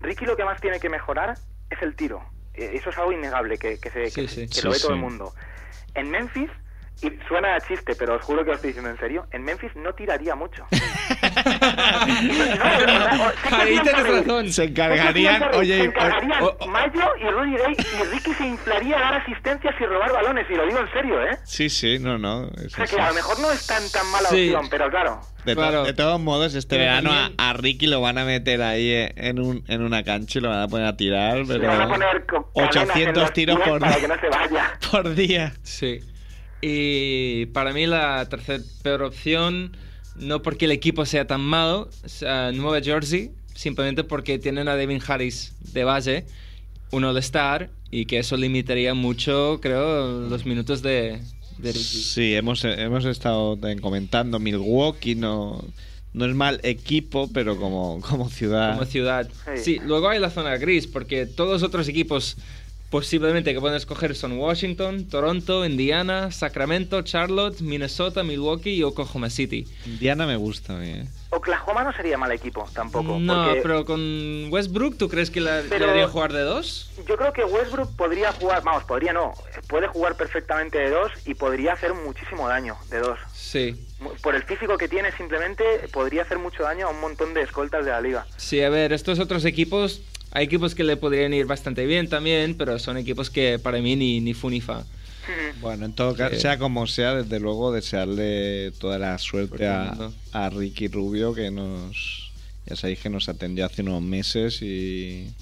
Speaker 3: Ricky lo que más tiene que mejorar es el tiro. Eh, Eso es algo innegable, que, que, se,
Speaker 2: Sí,
Speaker 3: que,
Speaker 2: sí.
Speaker 3: que
Speaker 1: Sí,
Speaker 3: lo ve todo el mundo. En Memphis, y suena a chiste, pero os juro que lo estoy diciendo en serio, en Memphis no tiraría mucho.
Speaker 2: Ahí tienes razón.
Speaker 1: Se encargarían,
Speaker 3: Se
Speaker 1: oye,
Speaker 3: encargarían
Speaker 2: o- o-
Speaker 3: Mayo y Rudy Gay y Ricky se inflaría a dar asistencias y robar balones, y lo digo en serio, ¿eh?
Speaker 1: Sí, sí, no, no.
Speaker 3: O sea que a lo mejor no es tan, tan mala
Speaker 2: Sí.
Speaker 3: opción, pero claro.
Speaker 1: De, to-
Speaker 2: Claro.
Speaker 1: de todos modos, este
Speaker 2: Pero
Speaker 1: verano a,
Speaker 2: también-
Speaker 1: a Ricky lo van a meter ahí eh, en, un, en una cancha y lo van a poner a tirar, pero
Speaker 3: van a poner co- cadenas en
Speaker 1: 800
Speaker 3: los
Speaker 1: tiros por,
Speaker 3: para que no se vaya.
Speaker 1: por día.
Speaker 2: Sí. Y para mí la tercera peor opción, no porque el equipo sea tan malo, a Nueva Jersey, simplemente porque tienen a Devin Harris de base, un All-Star, y que eso limitaría mucho, creo, los minutos de, de.
Speaker 1: Sí, hemos, hemos estado comentando, Milwaukee no, no es mal equipo, pero como, como ciudad...
Speaker 2: como ciudad.
Speaker 3: Sí.
Speaker 2: Sí, luego hay la zona gris, porque todos los otros equipos posiblemente que pueden escoger son Washington, Toronto, Indiana, Sacramento, Charlotte, Minnesota, Milwaukee y Oklahoma City.
Speaker 1: Indiana me gusta a mí, ¿eh?
Speaker 3: Oklahoma no sería mal equipo tampoco.
Speaker 2: No,
Speaker 3: porque
Speaker 2: pero con Westbrook, ¿tú crees que la,
Speaker 3: Pero-
Speaker 2: haría jugar de dos?
Speaker 3: Yo creo que Westbrook podría jugar, vamos, podría no, puede jugar perfectamente de dos y podría hacer muchísimo daño de dos.
Speaker 2: Sí.
Speaker 3: Mu- Por el físico que tiene, simplemente podría hacer mucho daño a un montón de escoltas de la liga.
Speaker 2: Sí, a ver, estos otros equipos, hay equipos que le podrían ir bastante bien también, pero son equipos que para mí ni, ni fu ni fa.
Speaker 1: Bueno, en todo caso,
Speaker 2: Sí.
Speaker 1: sea como sea, desde luego desearle toda la suerte a, Ricky Rubio, que nos, ya sabéis que nos atendió hace unos meses y,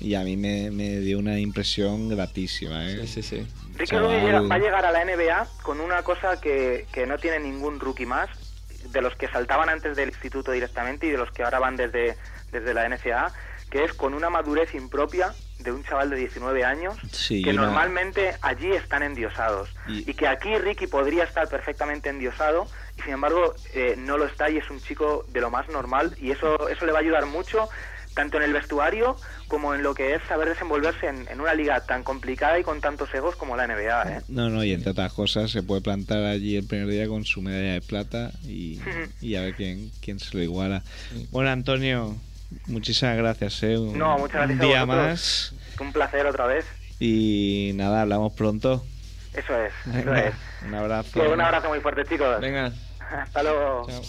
Speaker 1: y a mí me, me dio una impresión gratísima. ¿eh?
Speaker 2: Sí, sí, sí.
Speaker 3: Ricky
Speaker 1: Chaval.
Speaker 3: Rubio llega- va a llegar a la NBA con una cosa que, que no tiene ningún rookie más, de los que saltaban antes del instituto directamente y de los que ahora van desde, desde la NCAA, que es con una madurez impropia de un chaval de 19 años
Speaker 1: Sí,
Speaker 3: que
Speaker 1: una-
Speaker 3: normalmente allí están endiosados
Speaker 1: Y-
Speaker 3: y... que aquí Ricky podría estar perfectamente endiosado y sin embargo eh, no lo está y es un chico de lo más normal y eso eso le va a ayudar mucho tanto en el vestuario como en lo que es saber desenvolverse en, en una liga tan complicada y con tantos egos como la NBA ¿eh?
Speaker 1: No, no, y entre otras cosas se puede plantar allí el primer día con su medalla de plata y, y a ver quién, quién se lo iguala. Bueno, Antonio, muchísimas gracias. ¿eh? Un,
Speaker 3: No, muchas gracias
Speaker 1: un
Speaker 3: a
Speaker 1: día
Speaker 3: vosotros.
Speaker 1: más
Speaker 3: un placer otra vez
Speaker 1: y nada, hablamos pronto.
Speaker 3: eso es eso es
Speaker 1: un abrazo.
Speaker 3: Un abrazo muy fuerte chicos
Speaker 2: Venga,
Speaker 3: hasta luego
Speaker 2: chao.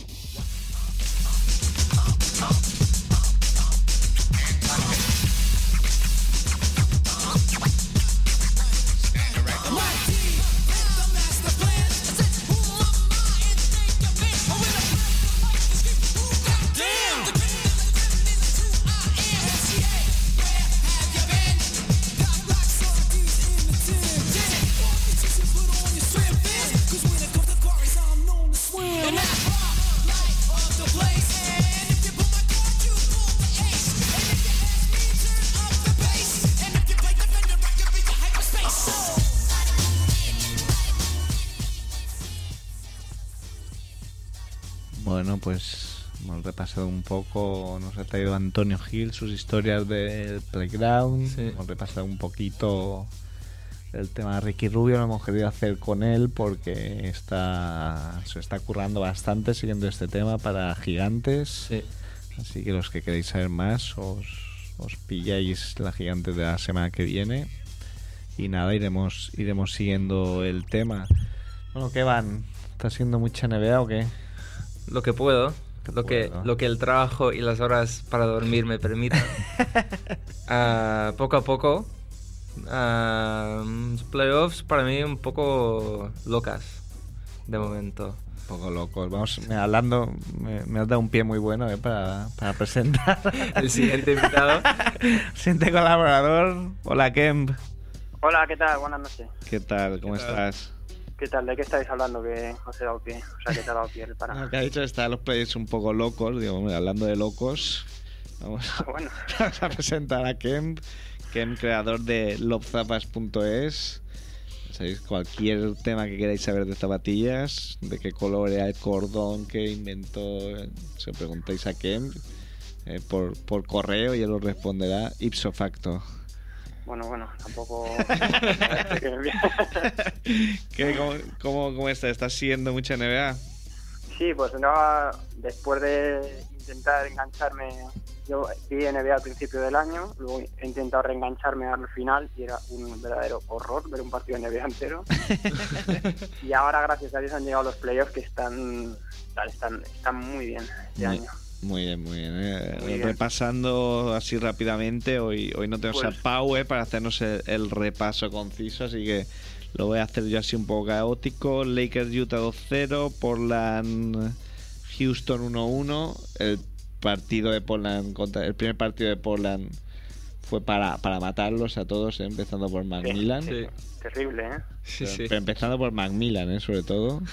Speaker 1: Pues hemos repasado un poco, nos ha traído Antonio Gil sus historias del Playground,
Speaker 2: Sí.
Speaker 1: hemos repasado un poquito el tema de Ricky Rubio, lo hemos querido hacer con él porque está, se está currando bastante siguiendo este tema para gigantes,
Speaker 2: Sí.
Speaker 1: así que los que queréis saber más os, os pilláis la gigante de la semana que viene y nada, iremos, iremos siguiendo el tema. Bueno, ¿qué van? ¿Está siendo mucha NBA o qué?
Speaker 2: Lo que puedo,
Speaker 1: Que
Speaker 2: lo que, lo que el trabajo y las horas para dormir me permitan. Ah, poco a poco. ah, playoffs para mí un poco locas, de momento.
Speaker 1: Un poco locos. Vamos, me- hablando, me, me has dado un pie muy bueno eh, para, para presentar.
Speaker 2: El siguiente invitado.
Speaker 1: Siguiente colaborador. Hola, Kemp.
Speaker 4: Hola, ¿qué tal? Buenas noches.
Speaker 1: ¿Qué tal? ¿Cómo
Speaker 2: ¿Qué tal?
Speaker 4: ¿Qué tal? ¿De qué estáis hablando que os he dado pie? O sea, que te ha dado pie el para.
Speaker 1: No, que ha dicho que están los players un poco locos. Digo, hablando de locos, vamos,
Speaker 4: Bueno,
Speaker 1: vamos a presentar a Kemp. Kemp, creador de lobzapas.es. ¿Sabéis? Cualquier tema que queráis saber de zapatillas, de qué color era el cordón que inventó, se lo preguntáis a Kemp eh, por, por correo y él os responderá ipso facto.
Speaker 4: Bueno, bueno, tampoco.
Speaker 1: ¿Qué, cómo, cómo, cómo está? ¿Estás siguiendo mucha NBA?
Speaker 4: sí, pues no, después de intentar engancharme yo vi NBA al principio del año, luego he intentado reengancharme al final y era un verdadero horror ver un partido de NBA entero. y ahora, gracias a Dios, han llegado los playoffs que están, están, están muy bien este
Speaker 1: Muy-
Speaker 4: año.
Speaker 1: Muy bien, muy bien. eh.
Speaker 4: Muy bien.
Speaker 1: Repasando así rápidamente, hoy, hoy no tenemos
Speaker 4: Pues-
Speaker 1: a Pau eh, para hacernos el, el repaso conciso, así que lo voy a hacer yo así un poco caótico. Lakers Utah 2-0, Portland Houston 1-1. El partido de Portland contra el primer partido de Portland fue para, para matarlos a todos, eh, empezando por Macmillan.
Speaker 2: Sí.
Speaker 4: Terrible, ¿eh?
Speaker 2: Sí,
Speaker 1: Pero-
Speaker 2: sí.
Speaker 1: pero empezando por Macmillan, eh, sobre todo.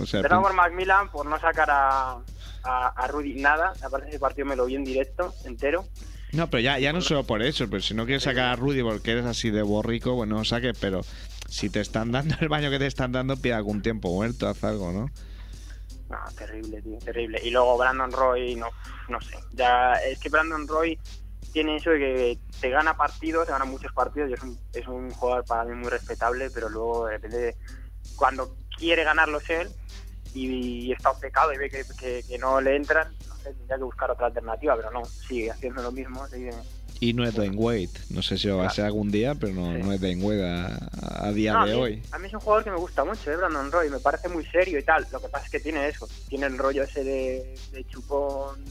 Speaker 1: O sea,
Speaker 4: Empezamos por Macmillan por no sacar a, a, a Rudy nada. Aparte ese partido me lo vi en directo, entero.
Speaker 1: No, pero ya, ya no solo por eso, pero si no quieres sacar a Rudy porque eres así de borrico, bueno, no saques, pero si te están dando el baño que te están dando, pide algún tiempo muerto, haz algo, ¿no?
Speaker 4: No, terrible, tío, terrible. Y luego Brandon Roy, no, no sé. Ya, es que Brandon Roy tiene eso de que te gana partidos, te gana muchos partidos y es un, es un jugador para mí muy respetable, pero luego de repente cuando quiere ganarlos él y, está obcecado y ve que, que- que no le entran, no sé, tendría que buscar otra alternativa, pero no, sigue haciendo lo mismo. Sigue...
Speaker 1: Y no es Dwayne Wade, no sé si lo va a ser algún día, pero no,
Speaker 4: Sí.
Speaker 1: no es Dwayne Wade a, a día
Speaker 4: No, a
Speaker 1: de
Speaker 4: mí-
Speaker 1: hoy.
Speaker 4: A mí es un jugador que me gusta mucho, ¿eh? Brandon Roy, me parece muy serio y tal. Lo que pasa es que tiene eso, tiene el rollo ese de, de chupón.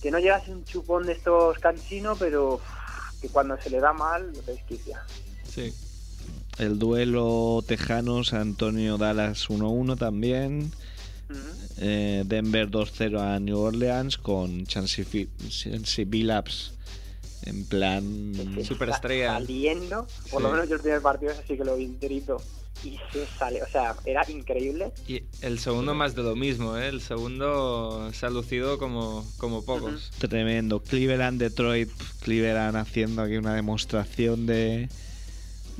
Speaker 4: Que no llega a ser un chupón de estos cansinos, pero que cuando se le da mal, lo desquicia.
Speaker 2: Sí.
Speaker 1: El duelo Tejanos, Antonio Dallas 1-1 también. Eh, Denver 2-0 a New Orleans con Chancey Billups en plan...
Speaker 4: Que
Speaker 2: Superestrella.
Speaker 4: está Saliendo, por lo menos yo el primer partido así que lo vi enterito y se sale, o sea, era increíble.
Speaker 2: Y el segundo más de lo mismo, ¿eh? El segundo se ha lucido como, como pocos.
Speaker 1: Tremendo. Cleveland, Detroit, Cleveland haciendo aquí una demostración de,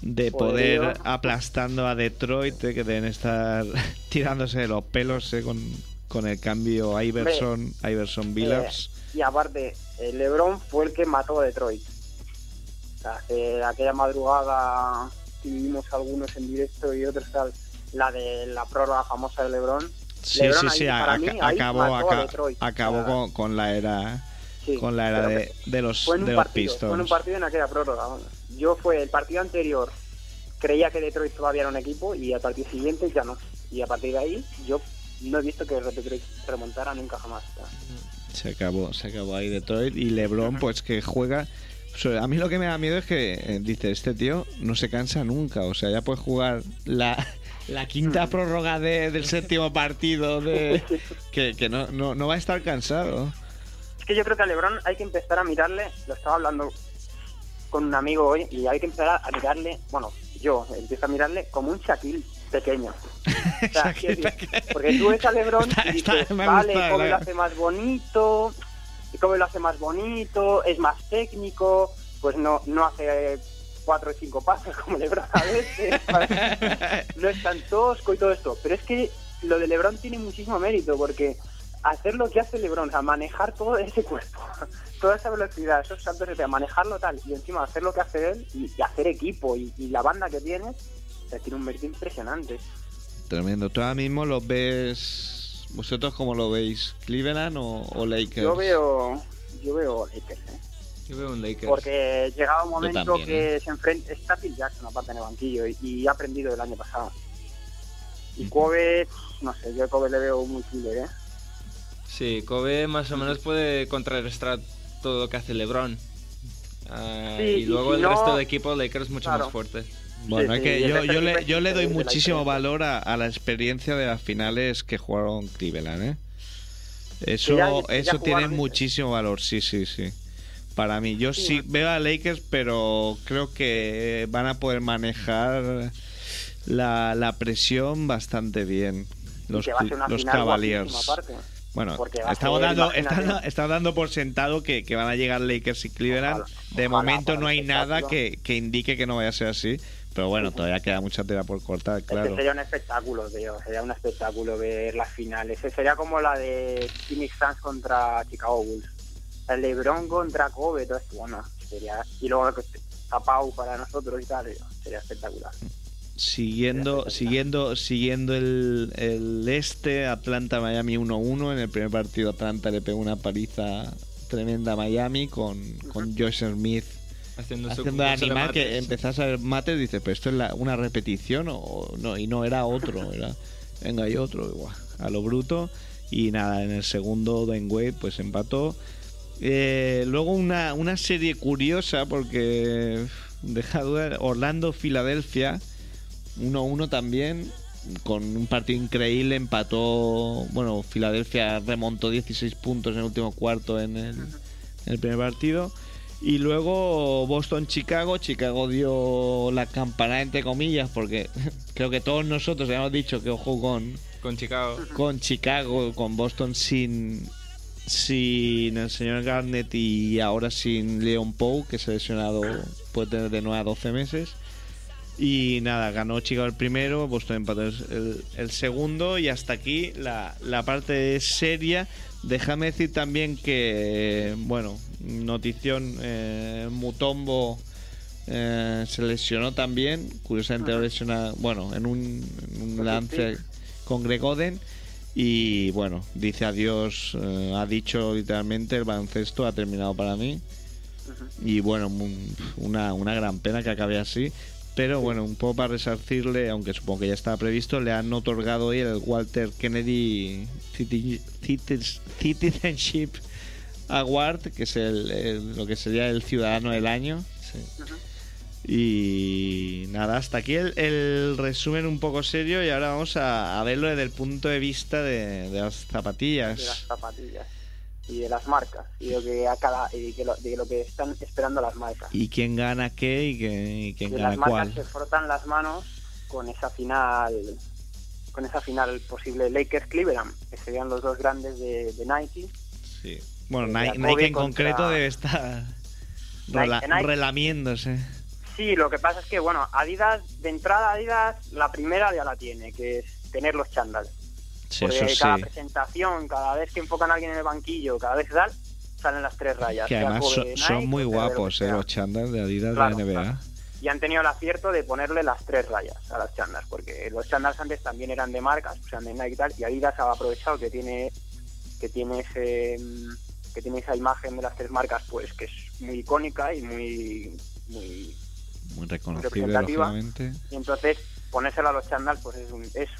Speaker 1: de poder
Speaker 4: Poderío.
Speaker 1: aplastando a Detroit, eh, que deben estar tirándose de los pelos eh, con, con el cambio a Iverson, Iverson Billups.
Speaker 4: Y aparte, eh, LeBron fue el que mató a Detroit. O sea, que aquella madrugada que vivimos algunos en directo y otros tal, la de la prórroga famosa de LeBron.
Speaker 1: sí,
Speaker 4: LeBron
Speaker 1: sí,
Speaker 4: ahí,
Speaker 1: sí,
Speaker 4: para mí,
Speaker 1: acabó, acabó con, con la era,
Speaker 4: sí,
Speaker 1: con la era de, de los, de
Speaker 4: un
Speaker 1: los
Speaker 4: partido, fue en un
Speaker 1: Pistons.
Speaker 4: partido en aquella prórroga. vamos. Yo fue el partido anterior, creía que Detroit todavía era un equipo y al partido siguiente ya no. Y a partir de ahí, yo no he visto que Detroit remontara nunca jamás.
Speaker 1: Se acabó, se acabó ahí Detroit. Y LeBron, pues que juega. a mí lo que me da miedo es que eh, dice: Este tío no se cansa nunca. O sea, ya puede jugar la, la quinta prórroga de- del séptimo partido. de Que, que no, no, no va a estar cansado.
Speaker 4: Es que yo creo que a LeBron hay que empezar a mirarle, lo estaba hablando con un amigo hoy, y hay que empezar a mirarle, bueno, yo empiezo a mirarle como un Shaquille pequeño. O sea, decir, porque tú ves a LeBron
Speaker 1: Está-
Speaker 4: y dices, vale,
Speaker 1: gusta la-
Speaker 4: lo hace más bonito, Kobe lo hace más bonito, es más técnico, pues no, no hace cuatro o cinco pasos como LeBron a veces, no es tan tosco y todo esto. Pero es que lo de LeBron tiene muchísimo mérito porque hacer lo que hace LeBron, o sea, manejar todo ese cuerpo, toda esa velocidad, esos saltos, etcétera, manejarlo tal y encima hacer lo que hace él y, y hacer equipo y, y la banda que tiene, o sea, tiene un mérito impresionante.
Speaker 1: Tremendo. ¿Tú ahora mismo lo ves. ¿Vosotros cómo lo veis? ¿Cleveland o, o Lakers?
Speaker 4: Yo veo, yo veo Lakers, ¿eh?
Speaker 2: Yo veo un Lakers.
Speaker 4: porque llegaba un momento
Speaker 1: también,
Speaker 4: que se enfrenta, está Phil Jackson aparte en el banquillo y, y ha aprendido del año pasado. Y Kobe, no sé, yo a Kobe le veo muy killer, ¿eh?
Speaker 2: Sí, Kobe más o menos puede contrarrestar todo lo que hace LeBron. Ah,
Speaker 4: Sí,
Speaker 2: y
Speaker 4: y
Speaker 2: luego
Speaker 4: si
Speaker 2: el
Speaker 4: no-
Speaker 2: resto del equipo Lakers mucho
Speaker 4: Claro.
Speaker 2: más fuerte.
Speaker 1: Bueno,
Speaker 4: Sí,
Speaker 1: es que yo, yo, le,
Speaker 4: nivel
Speaker 1: yo le doy
Speaker 4: de
Speaker 1: muchísimo valor a, a la experiencia de las finales que jugaron Cleveland, ¿eh? Eso,
Speaker 4: ya- ya
Speaker 1: eso tiene muchísimo valor, sí, sí, sí. Para mí, yo sí,
Speaker 4: Sí.
Speaker 1: veo a Lakers, pero creo que van a poder manejar la, la presión bastante bien. Los, los Cavaliers.
Speaker 4: aparte.
Speaker 1: Bueno, estamos dando, estamos, estamos dando por sentado que, que van a llegar Lakers y Cleveland.
Speaker 4: Ojalá,
Speaker 1: de
Speaker 4: ojalá,
Speaker 1: momento no hay nada que, que indique que no vaya a ser así. Pero bueno, todavía queda mucha tela por cortar,
Speaker 4: Es que
Speaker 1: claro.
Speaker 4: sería un espectáculo, tío. Sería un espectáculo ver las finales. Sería como la de Phoenix Suns contra Chicago Bulls. El LeBron contra Kobe, todo esto. Bueno, sería... Y luego Zapau para nosotros y tal. eh, Sería espectacular.
Speaker 1: Siguiendo, siguiendo, siguiendo el, el este, Atlanta-Miami 1-1. En el primer partido Atlanta le pegó una paliza tremenda Miami con, con Josh Smith
Speaker 2: Haciendo,
Speaker 1: haciendo animal que empezás a ver mates y dices, pero esto es la- una repetición o no, y no era otro, era venga hay otro, y guau, a lo bruto. Y nada, en el segundo Dwayne Wade pues empató. Eh, luego una, una serie curiosa porque deja duda, Orlando-Filadelfia 1-1 también con un partido increíble empató bueno Filadelfia remontó 16 puntos en el último cuarto en el, en el primer partido y luego Boston-Chicago Chicago dio la campanada entre comillas porque creo que todos nosotros habíamos dicho que ojo con
Speaker 2: Con Chicago.
Speaker 1: con Chicago, con Boston sin sin el señor Garnett y ahora sin Leon Poe, que se ha lesionado, puede tener de 9 a 12 meses. Y nada, ganó Chicago el primero, Boston empató el, el segundo y hasta aquí la, la parte seria. Déjame decir también que, bueno, notición, eh, Mutombo eh, se lesionó también, curiosamente lo lesiona, bueno, en un, en un lance con Greg Oden. Y bueno, dice adiós, eh, ha dicho literalmente el baloncesto ha terminado para mí. Y bueno, una, una gran pena que acabe así. Pero bueno, un poco para resarcirle, aunque supongo que ya estaba previsto, le han otorgado hoy el Walter Kennedy Citi- Citi- Citizenship Award, que es el, el- lo que sería el ciudadano del año. Y nada, hasta aquí el, el resumen un poco serio y ahora vamos a, a verlo desde el punto de vista de, de las zapatillas.
Speaker 4: de las zapatillas y de las marcas y de lo que a cada y que lo, de lo que están esperando las marcas.
Speaker 1: Y quién gana qué y, qué- y quién
Speaker 4: que
Speaker 1: gana
Speaker 4: las marcas
Speaker 1: cuál.
Speaker 4: se frotan las manos con esa final con esa final posible Lakers Cleveland que serían los dos grandes de, de Nike
Speaker 1: Sí. Bueno,
Speaker 4: de la
Speaker 1: Nike, en concreto debe estar rela-
Speaker 4: Nike-
Speaker 1: relamiéndose.
Speaker 4: sí lo que pasa es que bueno Adidas de entrada Adidas la primera ya la tiene que es tener los chándal
Speaker 1: Sí,
Speaker 4: porque
Speaker 1: eso sí.
Speaker 4: cada presentación cada vez que enfocan a alguien en el banquillo cada vez tal salen las tres rayas
Speaker 1: Que además son, muy guapos, eh, los chándal de Adidas
Speaker 4: Claro,
Speaker 1: de NBA.
Speaker 4: claro. y han tenido el acierto de ponerle las tres rayas a las chandas, porque los chandas antes también eran de marcas, o sea, de Nike y tal, y Adidas ha aprovechado que tiene que tiene ese mm, que tiene esa imagen de las tres marcas, pues que es muy icónica y muy muy
Speaker 1: Muy reconocible,
Speaker 4: representativa. y entonces ponérselo a los chandals pues es un, es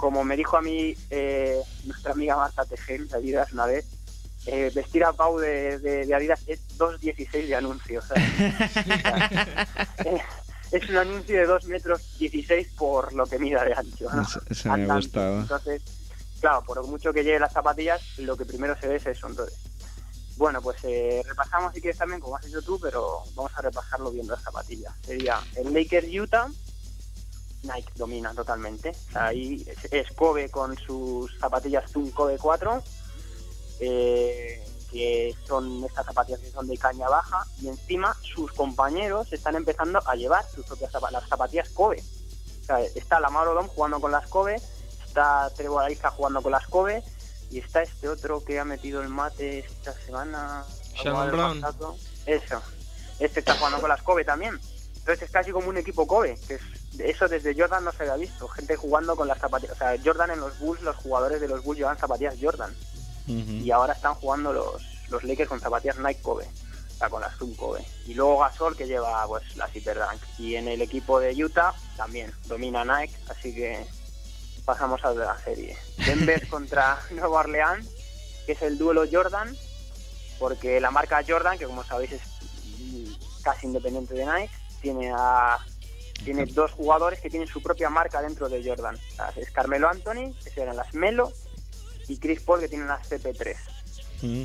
Speaker 4: como me dijo a mí eh, nuestra amiga Marta Tejel de Adidas una vez eh, vestir a Pau de, de- de Adidas es 2.16 de anuncio. es un anuncio de 2 metros 16 por lo que mida de ancho. ¿no?
Speaker 1: Ese- ese me gustado.
Speaker 4: Entonces, claro, por mucho que lleve las zapatillas, lo que primero se ve es eso. Entonces, bueno, pues eh, repasamos si quieres también, como has hecho tú, pero vamos a repasarlo viendo las zapatillas. Sería el Lakers Utah. Nike domina totalmente. O sea, ahí es, Kobe con sus zapatillas Zoom Kobe 4, eh, que son estas zapatillas que son de caña baja, y encima sus compañeros están empezando a llevar sus propias zapa- las zapatillas Kobe. O sea, está la Odom jugando con las Kobe, está Trevor Ariza jugando con las Kobe, y está este otro que ha metido el mate esta semana.
Speaker 2: Shannon Brown.
Speaker 4: Eso. Este está jugando con las Kobe también. Entonces es casi como un equipo Kobe, que es, eso desde Jordan no se había visto. Gente jugando con las zapatillas. O sea, Jordan en los Bulls, los jugadores de los Bulls llevan zapatillas Jordan. Y ahora están jugando los, los Lakers con zapatillas Nike Kobe. O sea, con las Zoom Kobe. Y luego Gasol que lleva pues las Hyperdunk. Y en el equipo de Utah también domina Nike, así que pasamos a la serie. Denver contra Nueva Orleans, que es el duelo Jordan, porque la marca Jordan, que como sabéis es casi independiente de Nike, tiene a tiene dos jugadores que tienen su propia marca dentro de Jordan. Es Carmelo Anthony, que serán las Melo, y Chris Paul, que tienen las CP3.
Speaker 1: Mm.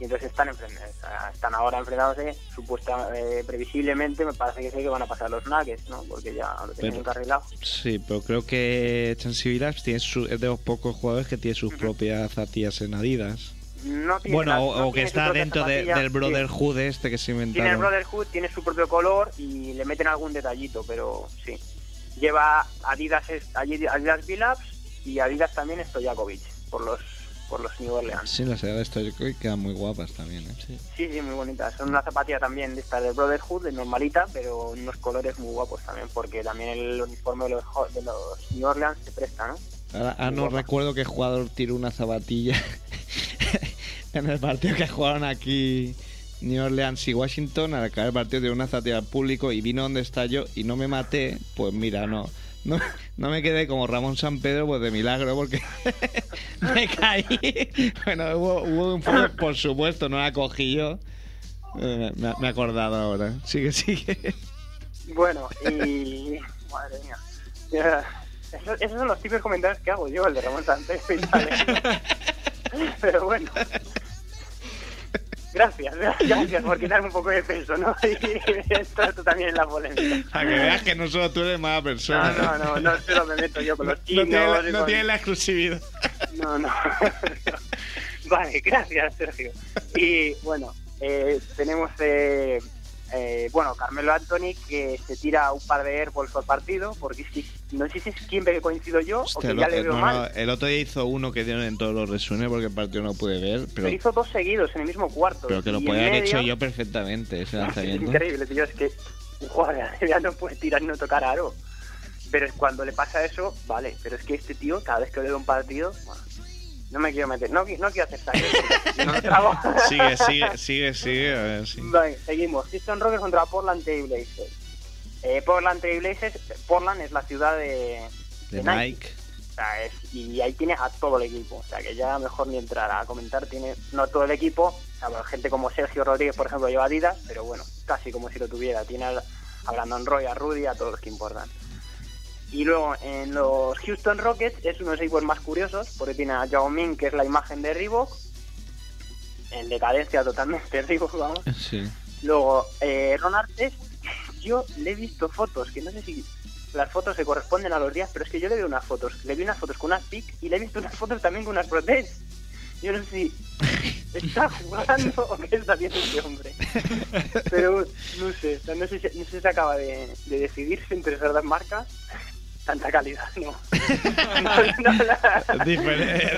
Speaker 4: Y entonces están enfrentados, están ahora enfrentándose, supuesta, eh, previsiblemente, me parece que sé que van a pasar los Nuggets, ¿no? Porque ya lo tienen encarrilado.
Speaker 1: Sí, pero creo que tiene su- es de los pocos jugadores que tiene sus propias zapatillas en Adidas.
Speaker 4: No tiene
Speaker 1: Bueno,
Speaker 4: las-
Speaker 1: o,
Speaker 4: no
Speaker 1: o que
Speaker 4: tiene
Speaker 1: está dentro de- del
Speaker 4: sí.
Speaker 1: Brotherhood este que se
Speaker 4: Tiene el
Speaker 1: inventaron.
Speaker 4: Brotherhood, tiene su propio color y le meten algún detallito, pero sí. Lleva Adidas, Adidas Billups y Adidas también Stojakovic por los por los New Orleans.
Speaker 1: Sí, las Adidas Stojakovic quedan muy guapas también. ¿eh?
Speaker 4: Sí, sí, muy bonitas. Son una zapatilla también de esta del Brotherhood, de normalita, pero unos colores muy guapos también, porque también el uniforme de los, de los New Orleans se presta, ¿no?
Speaker 1: Ahora,
Speaker 4: Muy
Speaker 1: no recuerdo qué jugador tiró una zapatilla en el partido que jugaron aquí New Orleans y Washington, al acabar el partido dio una zapatilla al público y vino donde está yo y no me maté, pues mira, no. No, no me quedé como Ramón San Pedro, pues de milagro, porque me caí. Bueno, hubo, hubo un fallo, por supuesto, no la cogí yo. Eh, me, me he acordado ahora. Sigue, sigue.
Speaker 4: Bueno, y. Madre mía. Esos, esos son los típicos comentarios que hago yo, el de Ramón y tal. ¿eh? Pero bueno. Gracias, gracias por quitarme un poco de peso, ¿no? Y esto, también es la polémica.
Speaker 1: A que veas que no solo tú eres mala
Speaker 4: No,
Speaker 1: persona.
Speaker 4: no, no, no solo me meto yo con los
Speaker 1: No
Speaker 4: chinos.
Speaker 1: tiene, la, no
Speaker 4: con-
Speaker 1: tiene la exclusividad.
Speaker 4: No, no. vale, gracias, Sergio. Y bueno, eh, tenemos, eh, eh, bueno, Carmelo Anthony que se tira un par de airballs por partido, porque es que no sé si es quién ve que coincido yo o que
Speaker 1: el,
Speaker 4: ya le veo
Speaker 1: no,
Speaker 4: mal.
Speaker 1: no, el otro día hizo uno que dieron en todos los resúmenes porque el partido no pude ver, pero,
Speaker 4: Pero hizo dos seguidos en el mismo cuarto.
Speaker 1: pero que lo podía haber hecho yo perfectamente, ese
Speaker 4: Es
Speaker 1: lanzamiento.
Speaker 4: increíble, tío, es que un jugador de no puede tirar y no tocar aro. Pero es cuando le pasa eso, vale, pero es que este tío, cada vez que le da un partido, bueno, no me quiero meter, no, no quiero aceptar no.
Speaker 1: Sigue, sigue, sigue, sigue, a ver.
Speaker 4: Vale, seguimos. Houston Rockets contra Portland Trail Blazers. Eh, Portland Trail Blazers, Portland es la ciudad de,
Speaker 1: De
Speaker 4: de
Speaker 1: Nike.
Speaker 4: O sea, es- y ahí tiene a todo el equipo. O sea, que ya mejor ni entrar a comentar. Tiene no todo el equipo. O sea, bueno, gente como Sergio Rodríguez, por ejemplo, lleva Adidas, pero bueno, casi como si lo tuviera. Tiene al- a Brandon Roy, a Rudy, a todos los que importan. Y luego en los Houston Rockets es uno de los equipos más curiosos, porque tiene a Yao Ming, que es la imagen de Reebok, en decadencia totalmente Reebok, vamos.
Speaker 1: Sí.
Speaker 4: Luego, eh, Ron Artest, yo le he visto fotos, que no sé si las fotos se corresponden a los días, pero es que yo le veo unas fotos. Le vi unas fotos con unas pic y le he visto unas fotos también con unas protes. Yo no sé si está jugando o qué está haciendo este hombre. Pero no sé, no sé si, no sé si se acaba de, de decidirse entre esas dos marcas. Tanta calidad, no. No, no, la-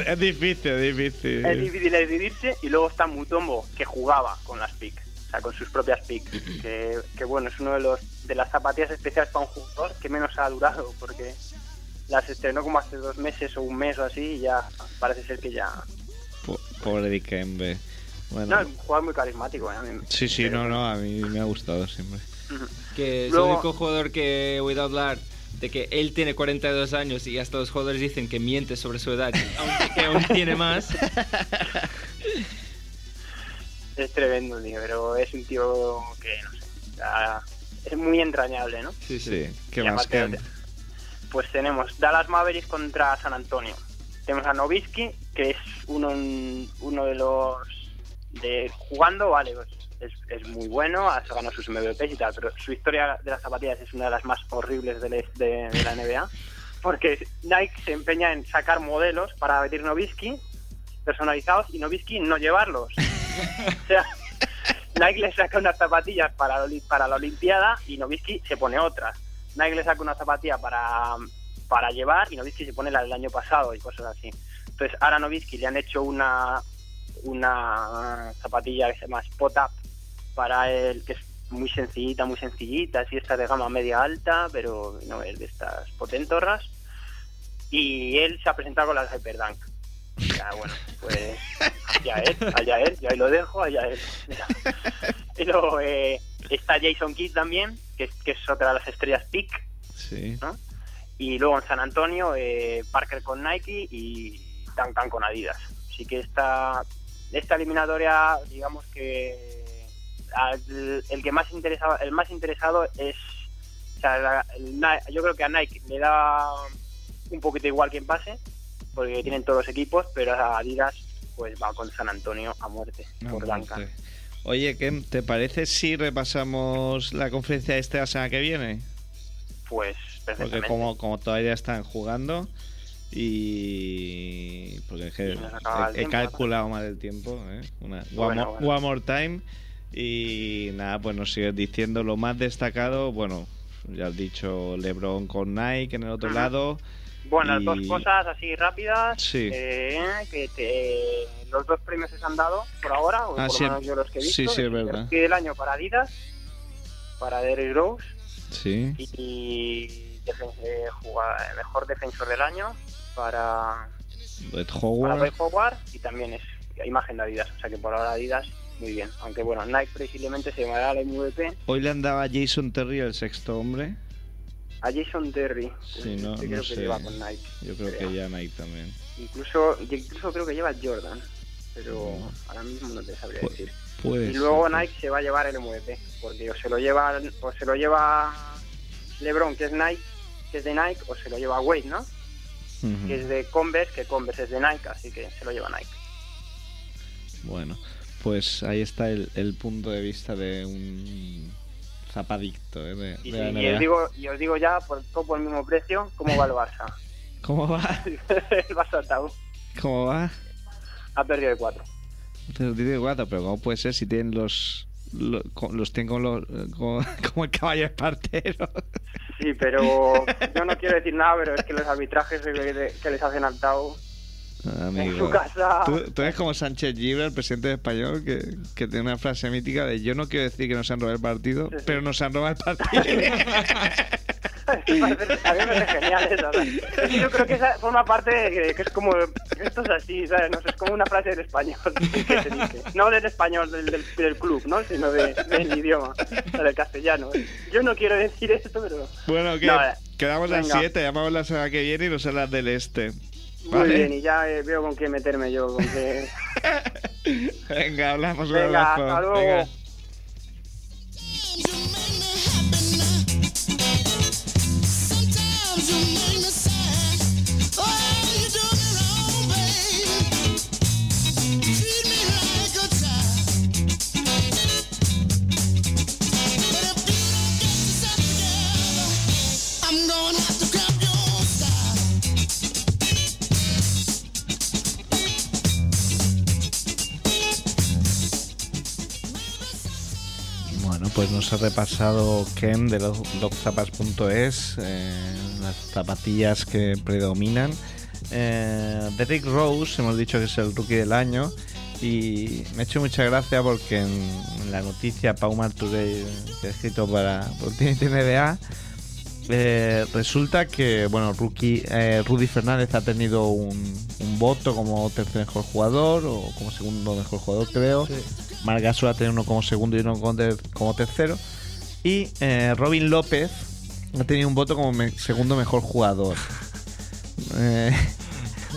Speaker 1: Es, difícil, es difícil.
Speaker 4: es difícil de decidirse y luego está Mutombo que jugaba con las pick o sea con sus propias pick que, que bueno es uno de los de las zapatillas especiales para un jugador que menos ha durado porque las estrenó como hace dos meses o un mes o así y ya parece ser que ya
Speaker 1: Po- Pobre Dikembe.
Speaker 4: no
Speaker 1: Bueno,
Speaker 4: es un jugador muy carismático ¿eh? A mí-
Speaker 1: sí, sí, no, no, a mí me ha gustado siempre.
Speaker 2: Que es
Speaker 4: Luego-
Speaker 2: el único jugador que he oído hablar de que él tiene 42 años y hasta los jugadores dicen que miente sobre su edad, aunque que aún tiene más.
Speaker 4: es tremendo tío pero es un tío que no sé es muy entrañable ¿no?
Speaker 2: Sí, sí.
Speaker 1: ¿qué
Speaker 4: Y
Speaker 1: más?
Speaker 4: de- Pues tenemos Dallas Mavericks contra San Antonio. Tenemos a Novisky, que es uno, uno de los de jugando, vale, pues es, es muy bueno, ha ganado sus MVPs y tal, pero su historia de las zapatillas es una de las más horribles de de- la NBA, porque Nike se empeña en sacar modelos para meter Novisky personalizados y Novisky no llevarlos. o sea, Nike le saca unas zapatillas para, para la Olimpiada y Novisky se pone otras. Nike le saca una zapatilla para, para llevar y Novisky se pone la del año pasado y cosas así. Entonces, ahora a Novisky le han hecho una, una zapatilla que se llama Spot Up para él, que es muy sencillita, muy sencillita, así está de gama media alta, pero no es de estas potentorras. Y él se ha presentado con las Hyperdunk. Ya, bueno, pues allá él, allá él, y ahí lo dejo, allá él. Mira. Y luego eh, está Jason Kidd también, que es, que es otra de las estrellas PIC.
Speaker 1: Sí.
Speaker 4: Y luego en San Antonio, eh, Parker con Nike y Duncan con Adidas. Así que esta, esta eliminatoria, digamos que al- el que más interesado, el más interesado es, o sea, la- el Ni- yo creo que a Nike le da un poquito igual quien pase, porque tienen todos los equipos, pero a Adidas pues va con San Antonio a muerte
Speaker 1: No,
Speaker 4: por
Speaker 1: sé. Oye, ¿qué, ¿te parece si repasamos la conferencia de esta semana que viene?
Speaker 4: Pues
Speaker 1: Porque como, como todavía están jugando y... Porque he, calculado mal el tiempo. ¿eh? Una, one,
Speaker 4: Bueno,
Speaker 1: more,
Speaker 4: bueno.
Speaker 1: one more time. Y nada, pues nos sigues diciendo lo más destacado. Bueno, ya has dicho LeBron con Nike en el otro lado.
Speaker 4: Bueno,
Speaker 1: Y-
Speaker 4: dos cosas así rápidas.
Speaker 1: Sí.
Speaker 4: eh, que te- los dos premios se han dado por ahora, o
Speaker 1: Ah,
Speaker 4: por
Speaker 1: sí.
Speaker 4: lo menos yo los que he visto.
Speaker 1: sí, es
Speaker 4: el
Speaker 1: verdad.
Speaker 4: rookie del año para Adidas, para Derrick Rose
Speaker 1: Sí.
Speaker 4: y defen- eh, jugar- mejor defensor del año para,
Speaker 1: Red
Speaker 4: para
Speaker 1: Howard.
Speaker 4: Howard y también es imagen de Adidas. O sea que por ahora Adidas, muy bien. Aunque bueno, Nike precisamente se llamará el MVP.
Speaker 1: Hoy le andaba Jason Terry el sexto hombre.
Speaker 4: A Jason Terry.
Speaker 1: Sí, no,
Speaker 4: este
Speaker 1: no
Speaker 4: creo
Speaker 1: sé.
Speaker 4: que lleva con Nike.
Speaker 1: Yo creo
Speaker 4: creo.
Speaker 1: que ya Nike también.
Speaker 4: Incluso, incluso creo que lleva Jordan. Pero ahora mismo no te sabría
Speaker 1: Pu-
Speaker 4: decir.
Speaker 1: Puede
Speaker 4: Y luego
Speaker 1: ser.
Speaker 4: Nike se va a llevar el MVP, porque o se lo lleva o se lo lleva LeBron, que es Nike, que es de Nike, o se lo lleva Wade, ¿no? Que es de Converse, que Converse es de Nike, así que se lo lleva Nike.
Speaker 1: Bueno, pues ahí está el, el punto de vista de un zapadicto ¿eh? de,
Speaker 4: Y,
Speaker 1: de
Speaker 4: y os digo, y os digo ya, por todo por el mismo precio, ¿cómo va el Barça?
Speaker 1: ¿Cómo va?
Speaker 4: el Barça está-
Speaker 1: ¿Cómo va?
Speaker 4: ha perdido de 4.
Speaker 1: Te digo cuatro, pero ¿cómo puede ser si tienen los los tienen los, como, como el caballo espartero?
Speaker 4: Sí, pero yo no quiero decir nada, pero es que los arbitrajes que que les hacen al Tau en su casa...
Speaker 1: Tú, tú eres como Sánchez Gibre, el presidente español, que, que tiene una frase mítica de yo no quiero decir que nos han robado el partido,
Speaker 4: Sí, sí.
Speaker 1: pero nos han robado el partido.
Speaker 4: A mí me parece genial eso. ¿sabes? Yo creo que esa forma parte de que, que es como. Esto es así, ¿sabes? No sé, es como una frase del español. que se dice. No del español del, del, del club, ¿no? Sino de- del idioma, del castellano. Yo no quiero decir esto, pero.
Speaker 1: bueno, que
Speaker 4: No, eh,
Speaker 1: quedamos a
Speaker 4: venga.
Speaker 1: 7, llamamos la semana que viene y nos hablas del este.
Speaker 4: Muy
Speaker 1: Vale.
Speaker 4: bien, y ya eh, veo con qué meterme yo. Con qué...
Speaker 1: Venga, hablamos
Speaker 4: Venga, hasta luego.
Speaker 1: Venga. Pues nos ha repasado Ken de logzapas.es, eh, las zapatillas que predominan. Eh, Derrick Rose, hemos dicho que es el rookie del año. Y me ha hecho mucha gracia porque en, la noticia Pau Marturey, que ha escrito para por TNT NBA, eh, resulta que, bueno, rookie, eh, Rudy Fernández ha tenido un, un voto como tercer mejor jugador o como segundo mejor jugador, creo. Marc Gasol ha tenido uno como segundo y uno como, ter- como tercero. Y eh, Robin López ha tenido un voto como me- segundo mejor jugador. Eh,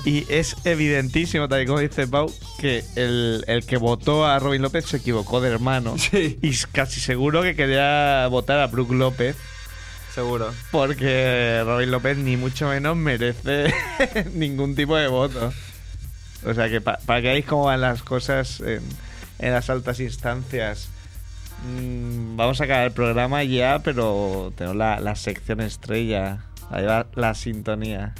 Speaker 1: y es evidentísimo, tal y como dice Pau, que el, el que votó a Robin López se equivocó de hermano.
Speaker 2: Sí,
Speaker 1: Y es casi seguro que quería votar a Brook López.
Speaker 2: seguro.
Speaker 1: Porque Robin López ni mucho menos merece ningún tipo de voto. O sea que pa- para que veáis cómo van las cosas en, en las altas instancias. Mm, vamos a acabar el programa ya, pero tenemos la, la sección estrella. Ahí va la sintonía.